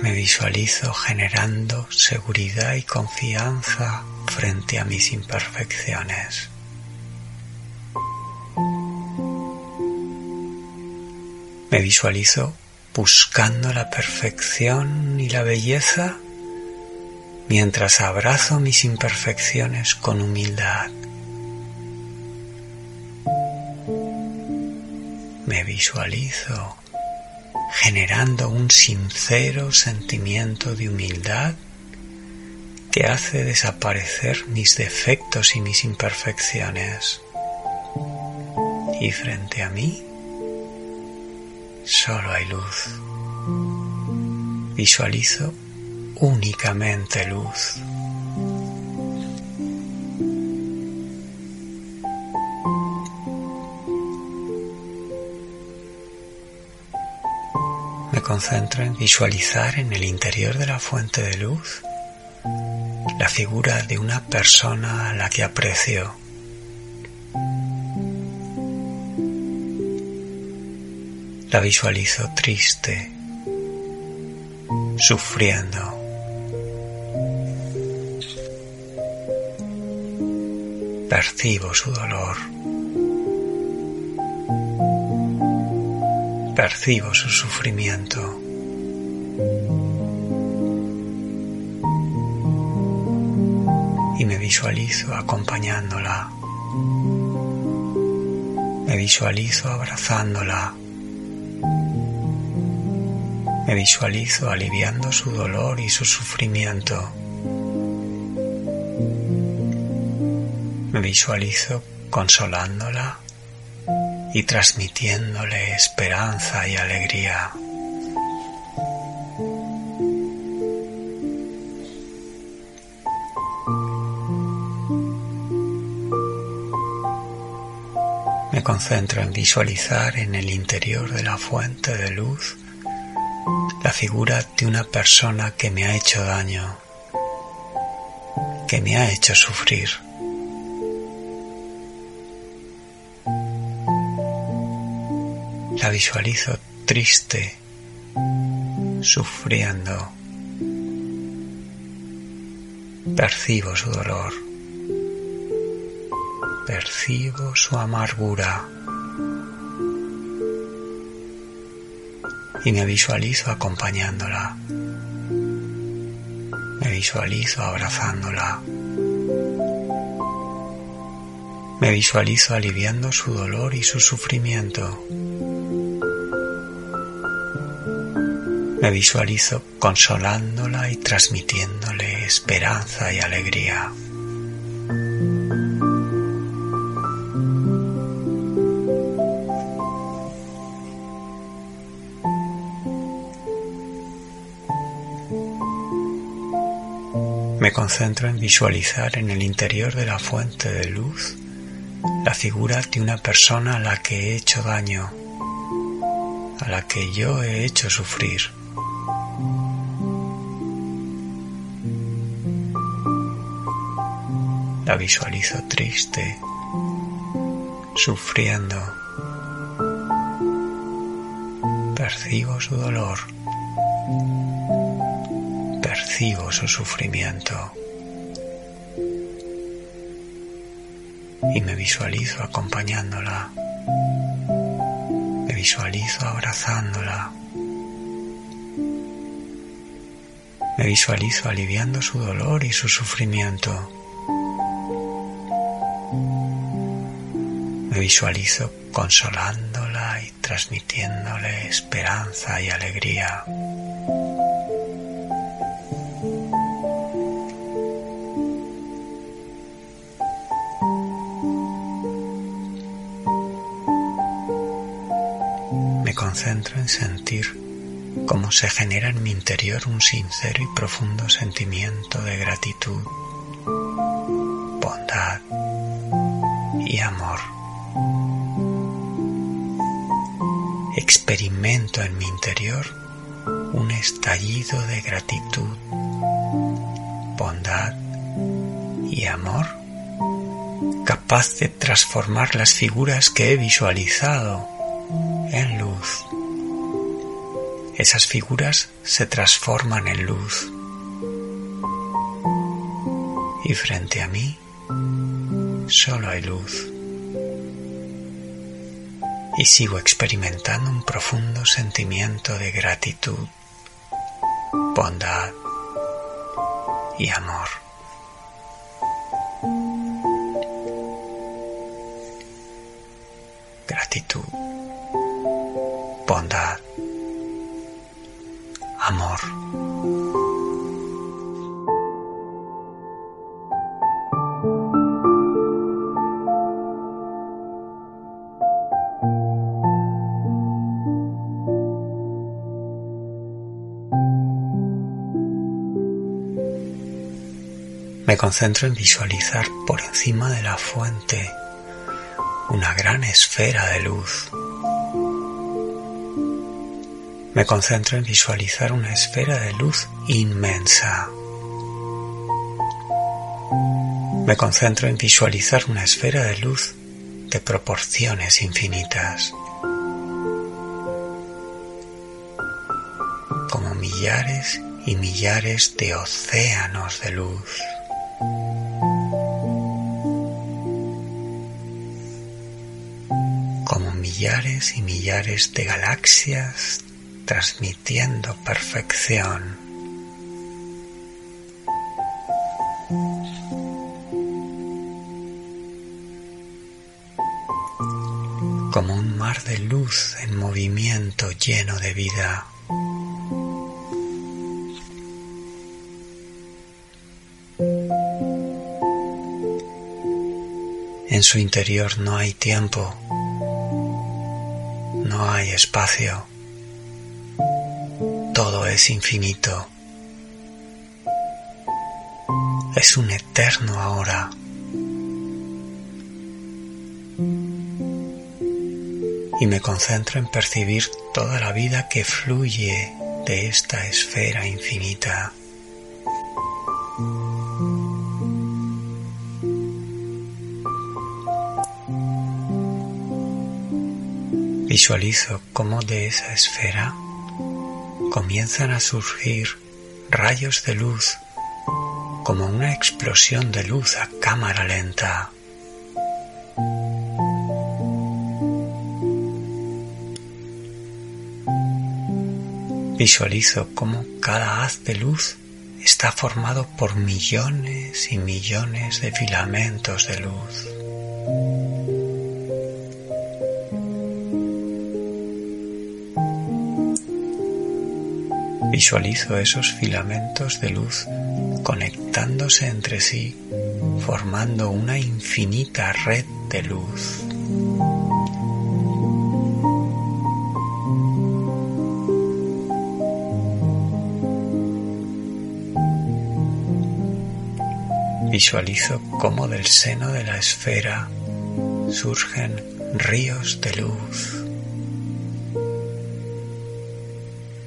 Me visualizo generando seguridad y confianza frente a mis imperfecciones. Me visualizo buscando la perfección y la belleza mientras abrazo mis imperfecciones con humildad. Visualizo generando un sincero sentimiento de humildad que hace desaparecer mis defectos y mis imperfecciones. Y frente a mí solo hay luz. Visualizo únicamente luz. Me concentro en visualizar en el interior de la fuente de luz la figura de una persona a la que aprecio La visualizo triste, sufriendo. Percibo su dolor. Percibo su sufrimiento. Y me visualizo acompañándola. Me visualizo abrazándola. Me visualizo aliviando su dolor y su sufrimiento. Me visualizo consolándola y transmitiéndole esperanza y alegría. Me concentro en visualizar en el interior de la fuente de luz la figura de una persona que me ha hecho daño, que me ha hecho sufrir. Visualizo triste, sufriendo. Percibo su dolor. Percibo su amargura. y me visualizo acompañándola. Me visualizo abrazándola. Me visualizo aliviando su dolor y su sufrimiento. Me visualizo consolándola y transmitiéndole esperanza y alegría. Me concentro en visualizar en el interior de la fuente de luz la figura de una persona a la que he hecho daño, a la que yo he hecho sufrir. Visualizo triste, sufriendo. Percibo su dolor. Percibo su sufrimiento. Y me visualizo acompañándola, me visualizo abrazándola, me visualizo aliviando su dolor y su sufrimiento, visualizo consolándola y transmitiéndole esperanza y alegría. concentro en sentir cómo se genera en mi interior un sincero y profundo sentimiento de gratitud, bondad y amor. Experimento en mi interior un estallido de gratitud, bondad y amor capaz de transformar las figuras que he visualizado en luz, esas figuras se transforman en luz. Y frente a mí solo hay luz. Y sigo experimentando un profundo sentimiento de gratitud, bondad y amor. Gratitud, bondad Me concentro en visualizar por encima de la fuente una gran esfera de luz me concentro en visualizar una esfera de luz inmensa. Me concentro en visualizar una esfera de luz de proporciones infinitas. Como millares y millares de océanos de luz. Y millares de galaxias transmitiendo perfección. Como un mar de luz en movimiento lleno de vida. En su interior no hay tiempo, no hay espacio todo es infinito. Es un eterno ahora. Y me concentro en percibir toda la vida que fluye de esta esfera infinita. Visualizo cómo de esa esfera comienzan a surgir rayos de luz como una explosión de luz a cámara lenta. Visualizo cómo cada haz de luz está formado por millones y millones de filamentos de luz. Visualizo esos filamentos de luz conectándose entre sí, formando una infinita red de luz. Visualizo cómo del seno de la esfera surgen ríos de luz.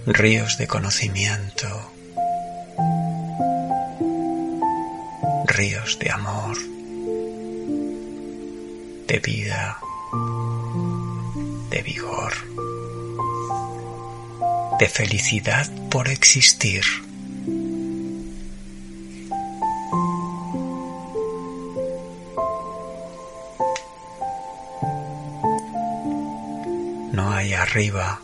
Ríos de conocimiento, ríos de amor, de vida, de vigor, de felicidad por existir. No hay arriba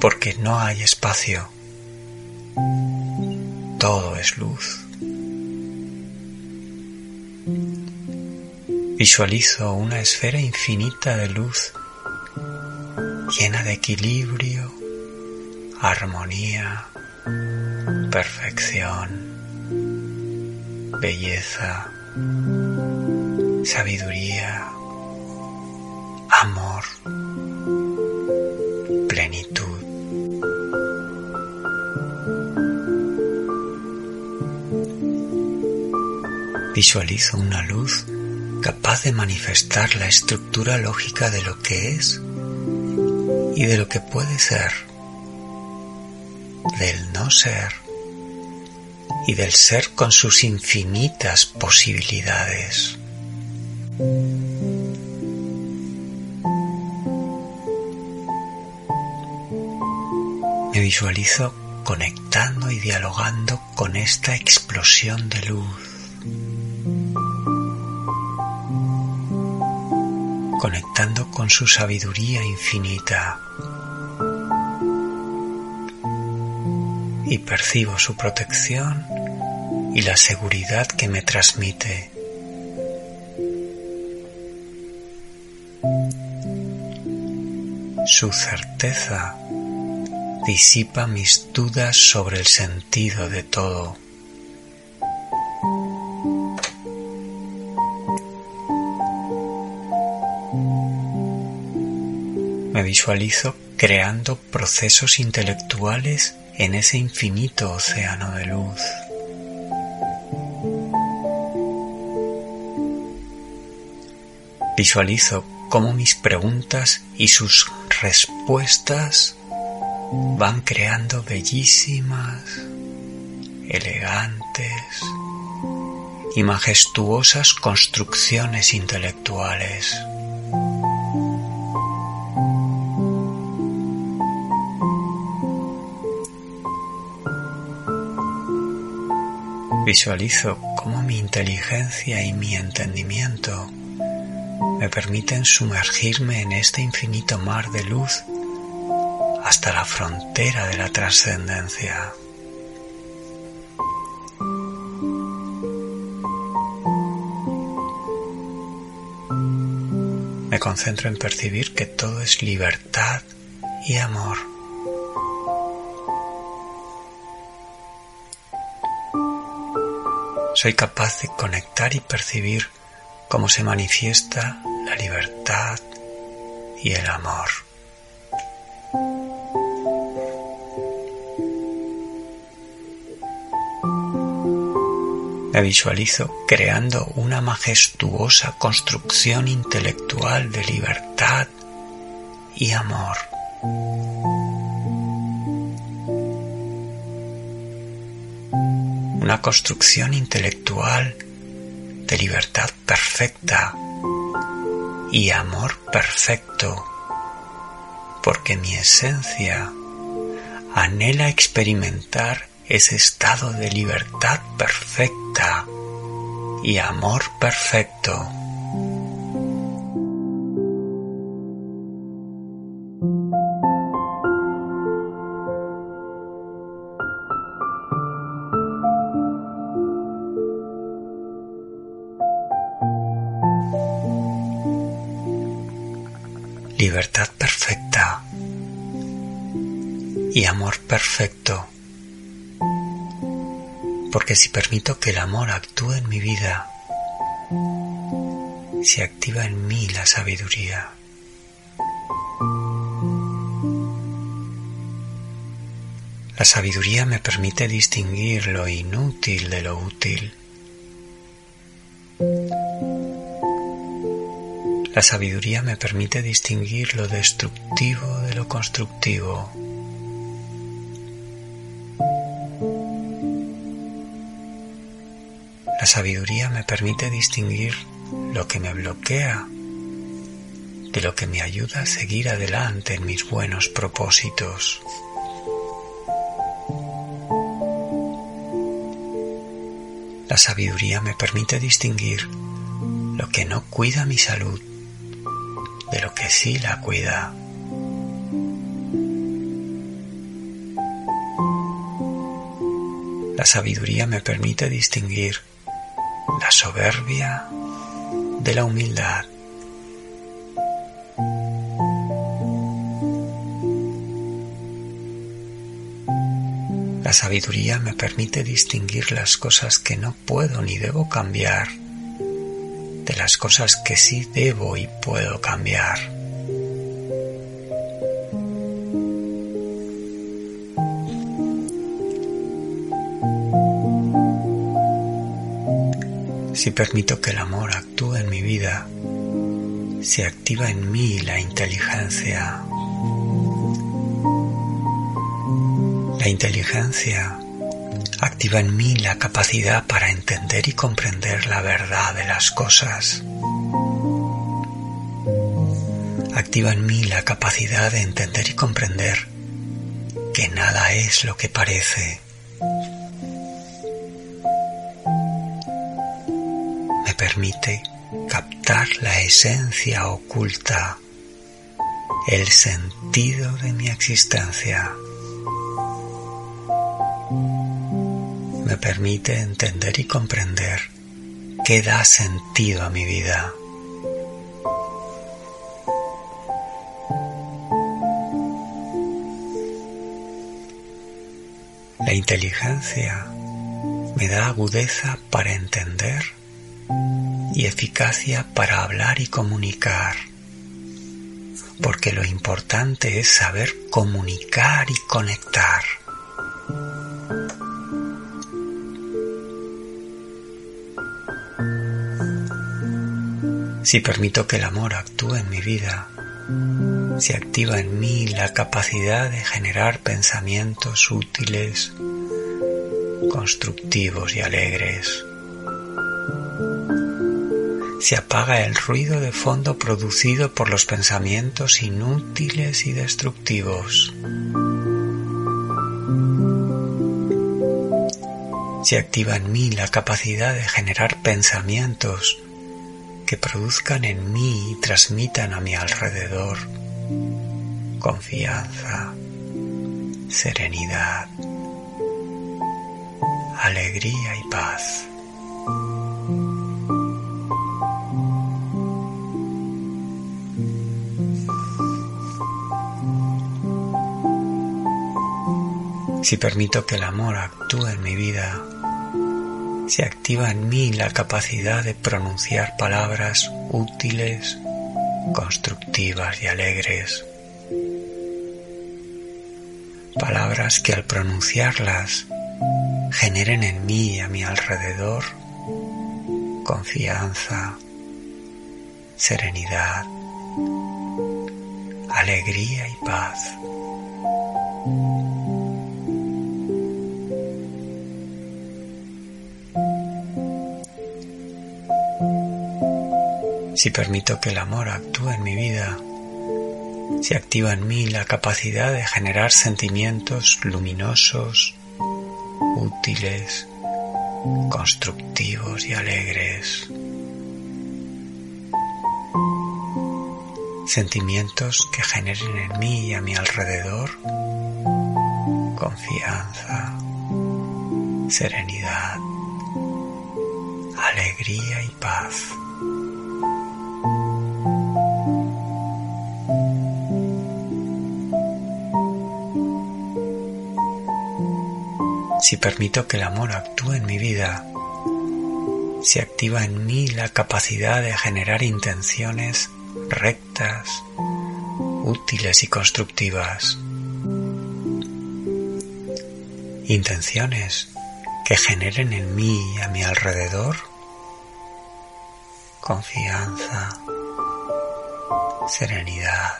porque no hay espacio. Todo es luz. Visualizo una esfera infinita de luz llena de equilibrio, armonía, perfección, belleza, sabiduría, Visualizo una luz capaz de manifestar la estructura lógica de lo que es y de lo que puede ser, del no ser y del ser con sus infinitas posibilidades. Me visualizo conectando y dialogando con esta explosión de luz. Conectando con su sabiduría infinita. Y percibo su protección y la seguridad que me transmite. Su certeza disipa mis dudas sobre el sentido de todo. Me visualizo creando procesos intelectuales en ese infinito océano de luz. Visualizo cómo mis preguntas y sus respuestas van creando bellísimas, elegantes y majestuosas construcciones intelectuales. Visualizo cómo mi inteligencia y mi entendimiento me permiten sumergirme en este infinito mar de luz hasta la frontera de la trascendencia. Me concentro en percibir que todo es libertad y amor. Soy capaz de conectar y percibir cómo se manifiesta la libertad y el amor. Me visualizo creando una majestuosa construcción intelectual de libertad y amor. Una construcción intelectual de libertad perfecta y amor perfecto, porque mi esencia anhela experimentar ese estado de libertad perfecta y amor perfecto. Y amor perfecto porque si permito que el amor actúe en mi vida, se activa en mí la sabiduría. La sabiduría me permite distinguir lo inútil de lo útil. La sabiduría me permite distinguir lo destructivo de lo constructivo. Sabiduría me permite distinguir lo que me bloquea de lo que me ayuda a seguir adelante en mis buenos propósitos. La sabiduría me permite distinguir lo que no cuida mi salud de lo que sí la cuida. La sabiduría me permite distinguir soberbia de la humildad. La sabiduría me permite distinguir las cosas que no puedo ni debo cambiar de las cosas que sí debo y puedo cambiar. Si permito que el amor actúe en mi vida, se activa en mí la inteligencia. La inteligencia activa en mí la capacidad para entender y comprender la verdad de las cosas. Activa en mí la capacidad de entender y comprender que nada es lo que parece. Permite captar la esencia oculta, el sentido de mi existencia. Me permite entender y comprender qué da sentido a mi vida. La inteligencia me da agudeza para entender y eficacia para hablar y comunicar, porque lo importante es saber comunicar y conectar. Si permito que el amor actúe en mi vida, se activa en mí la capacidad de generar pensamientos útiles, constructivos y alegres. Se apaga el ruido de fondo producido por los pensamientos inútiles y destructivos. Se activa en mí la capacidad de generar pensamientos que produzcan en mí y transmitan a mi alrededor confianza, serenidad, alegría y paz. Si permito que el amor actúe en mi vida, se activa en mí la capacidad de pronunciar palabras útiles, constructivas y alegres. Palabras que al pronunciarlas generen en mí y a mi alrededor confianza, serenidad, alegría y paz. Si permito que el amor actúe en mi vida, se activa en mí la capacidad de generar sentimientos luminosos, útiles, constructivos y alegres. Sentimientos que generen en mí y a mi alrededor confianza, serenidad, alegría y paz. Si permito que el amor actúe en mi vida, se activa en mí la capacidad de generar intenciones rectas, útiles y constructivas. Intenciones que generen en mí y a mi alrededor confianza, serenidad,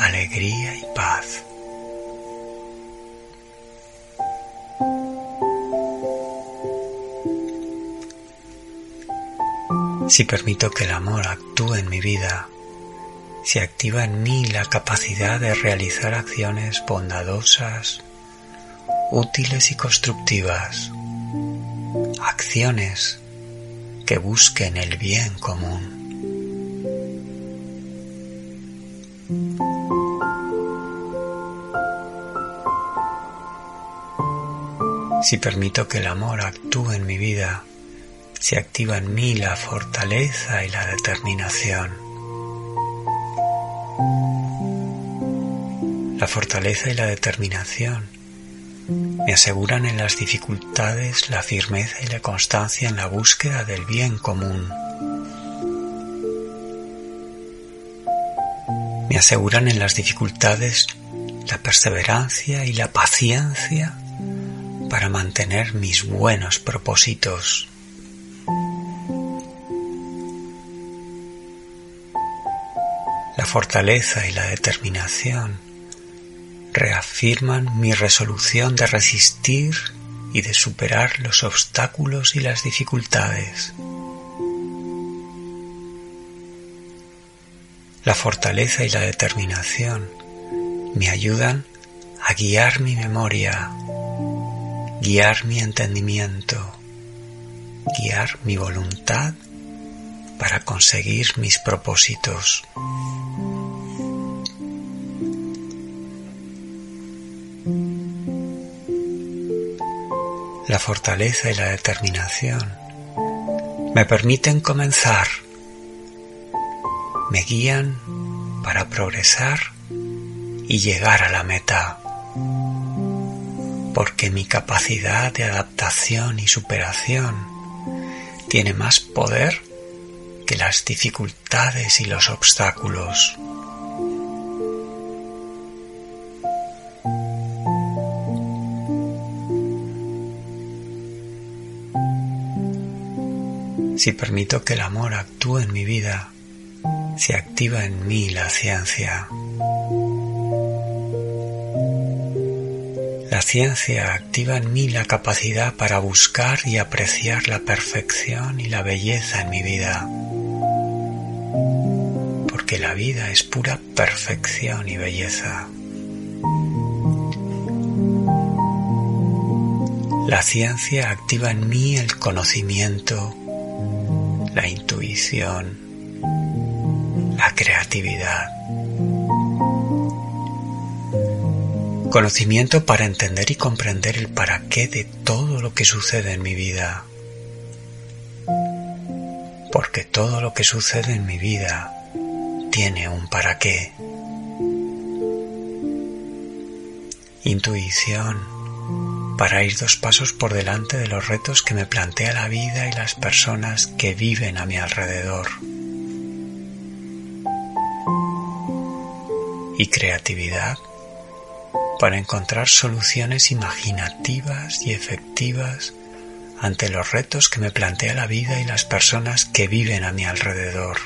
alegría y paz. Si permito que el amor actúe en mi vida, se activa en mí la capacidad de realizar acciones bondadosas, útiles y constructivas, acciones que busquen el bien común. Si permito que el amor actúe en mi vida, se activa en mí la fortaleza y la determinación. La fortaleza y la determinación me aseguran en las dificultades la firmeza y la constancia en la búsqueda del bien común. Me aseguran en las dificultades la perseverancia y la paciencia para mantener mis buenos propósitos. La fortaleza y la determinación reafirman mi resolución de resistir y de superar los obstáculos y las dificultades. La fortaleza y la determinación me ayudan a guiar mi memoria, guiar mi entendimiento, guiar mi voluntad para conseguir mis propósitos. La fortaleza y la determinación me permiten comenzar, me guían para progresar y llegar a la meta, porque mi capacidad de adaptación y superación tiene más poder que las dificultades y los obstáculos. Si permito que el amor actúe en mi vida, se activa en mí la ciencia. La ciencia activa en mí la capacidad para buscar y apreciar la perfección y la belleza en mi vida. Porque la vida es pura perfección y belleza. La ciencia activa en mí el conocimiento, la intuición, la creatividad. Conocimiento para entender y comprender el para qué de todo lo que sucede en mi vida. Porque todo lo que sucede en mi vida tiene un para qué. Intuición para ir dos pasos por delante de los retos que me plantea la vida y las personas que viven a mi alrededor. Y creatividad para encontrar soluciones imaginativas y efectivas ante los retos que me plantea la vida y las personas que viven a mi alrededor.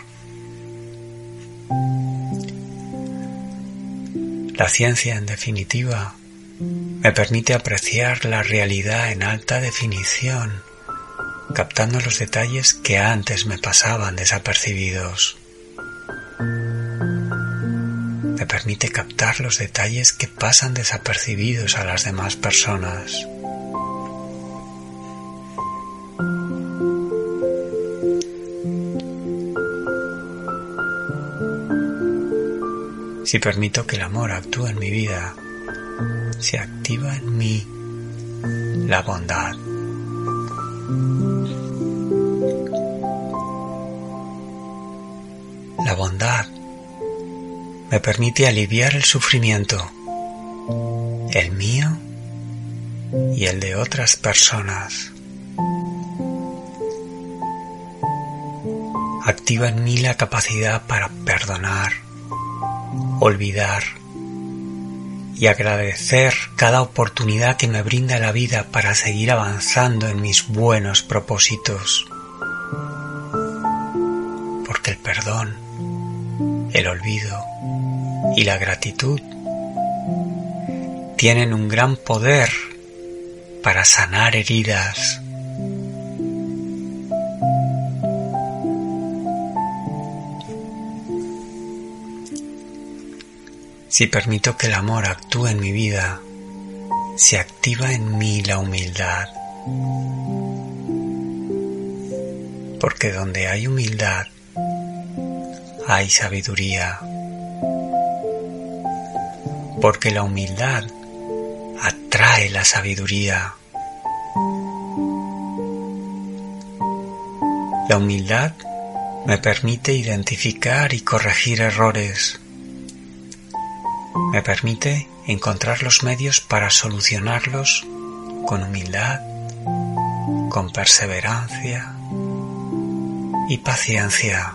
La ciencia, en definitiva, me permite apreciar la realidad en alta definición, captando los detalles que antes me pasaban desapercibidos. Me permite captar los detalles que pasan desapercibidos a las demás personas. Si permito que el amor actúe en mi vida, se activa en mí la bondad. La bondad me permite aliviar el sufrimiento, el mío y el de otras personas. Activa en mí la capacidad para perdonar, olvidar, y agradecer cada oportunidad que me brinda la vida para seguir avanzando en mis buenos propósitos. Porque el perdón, el olvido y la gratitud tienen un gran poder para sanar heridas Si permito que el amor actúe en mi vida, se activa en mí la humildad. Porque donde hay humildad, hay sabiduría. Porque la humildad atrae la sabiduría. La humildad me permite identificar y corregir errores me permite encontrar los medios para solucionarlos con humildad, con perseverancia y paciencia.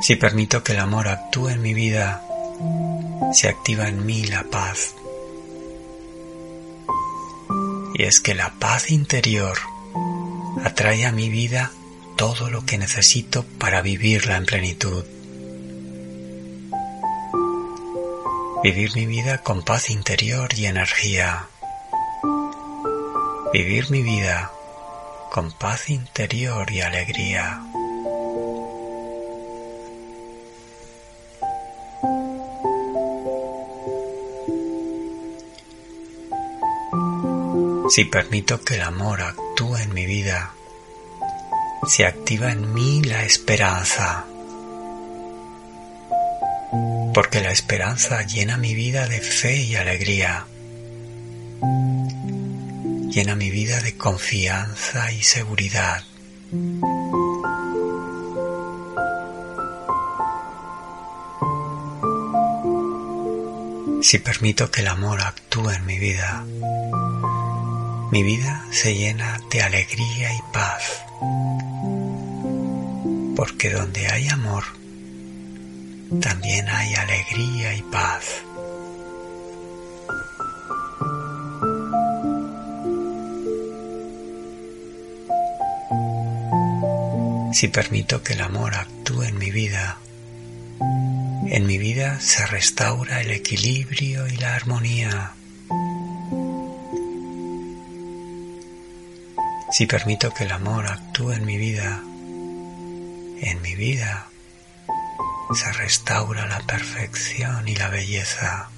Si permito que el amor actúe en mi vida, se activa en mí la paz y es que la paz interior atrae a mi vida todo lo que necesito para vivirla en plenitud. Vivir mi vida con paz interior y energía. Vivir mi vida con paz interior y alegría. Si permito que el amor actúe en mi vida, se activa en mí la esperanza, porque la esperanza llena mi vida de fe y alegría, llena mi vida de confianza y seguridad. Si permito que el amor actúe en mi vida, mi vida se llena de alegría y paz, porque donde hay amor, también hay alegría y paz. Si permito que el amor actúe en mi vida, en mi vida se restaura el equilibrio y la armonía. Si permito que el amor actúe en mi vida, en mi vida se restaura la perfección y la belleza.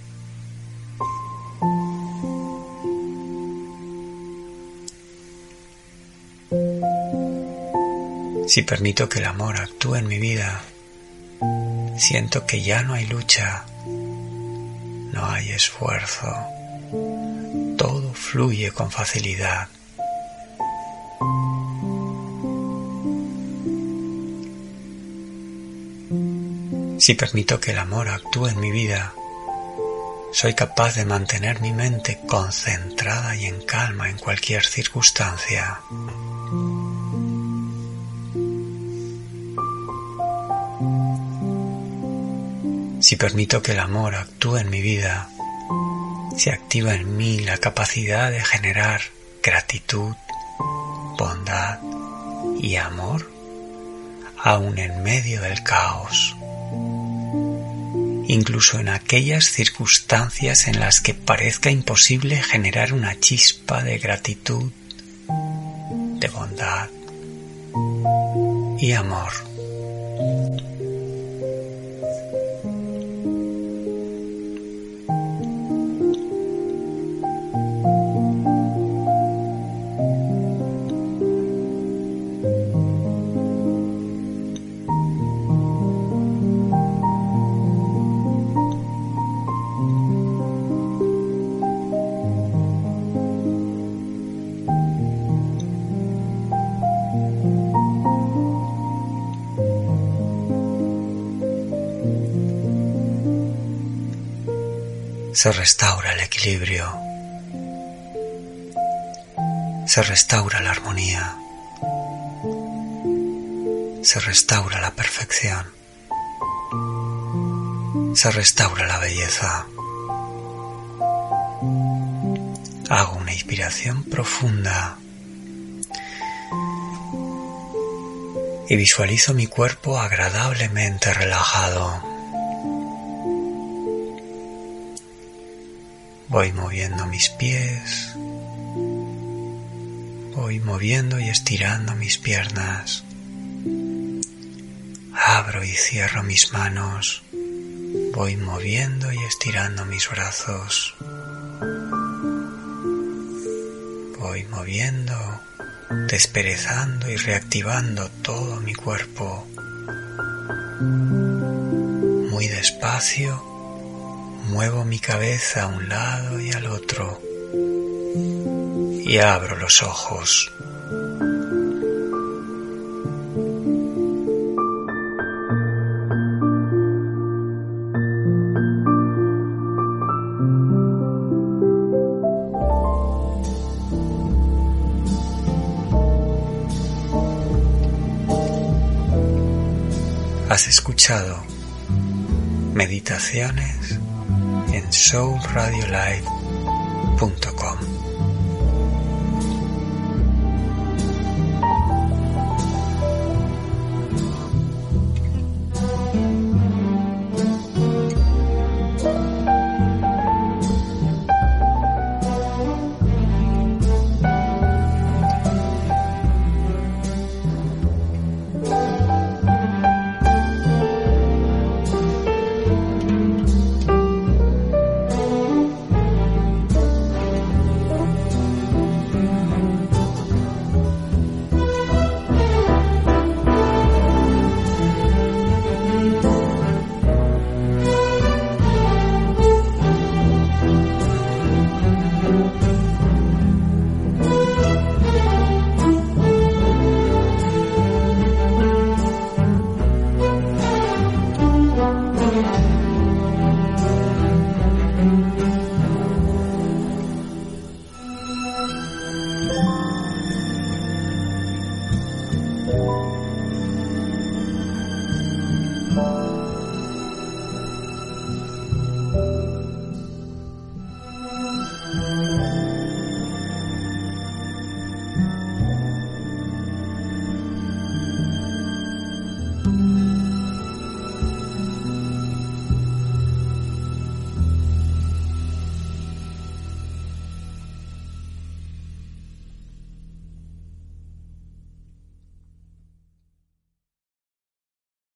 Si permito que el amor actúe en mi vida, siento que ya no hay lucha, no hay esfuerzo, todo fluye con facilidad. Si permito que el amor actúe en mi vida, soy capaz de mantener mi mente concentrada y en calma en cualquier circunstancia. Si permito que el amor actúe en mi vida, se activa en mí la capacidad de generar gratitud, bondad y amor aún en medio del caos incluso en aquellas circunstancias en las que parezca imposible generar una chispa de gratitud, de bondad y amor. Se restaura el equilibrio, se restaura la armonía, se restaura la perfección, se restaura la belleza. Hago una inspiración profunda y visualizo mi cuerpo agradablemente relajado. Voy moviendo mis pies, voy moviendo y estirando mis piernas, abro y cierro mis manos, voy moviendo y estirando mis brazos, voy moviendo, desperezando y reactivando todo mi cuerpo, muy despacio muevo mi cabeza a un lado y al otro y abro los ojos. Has escuchado meditaciones soulradiolive.com.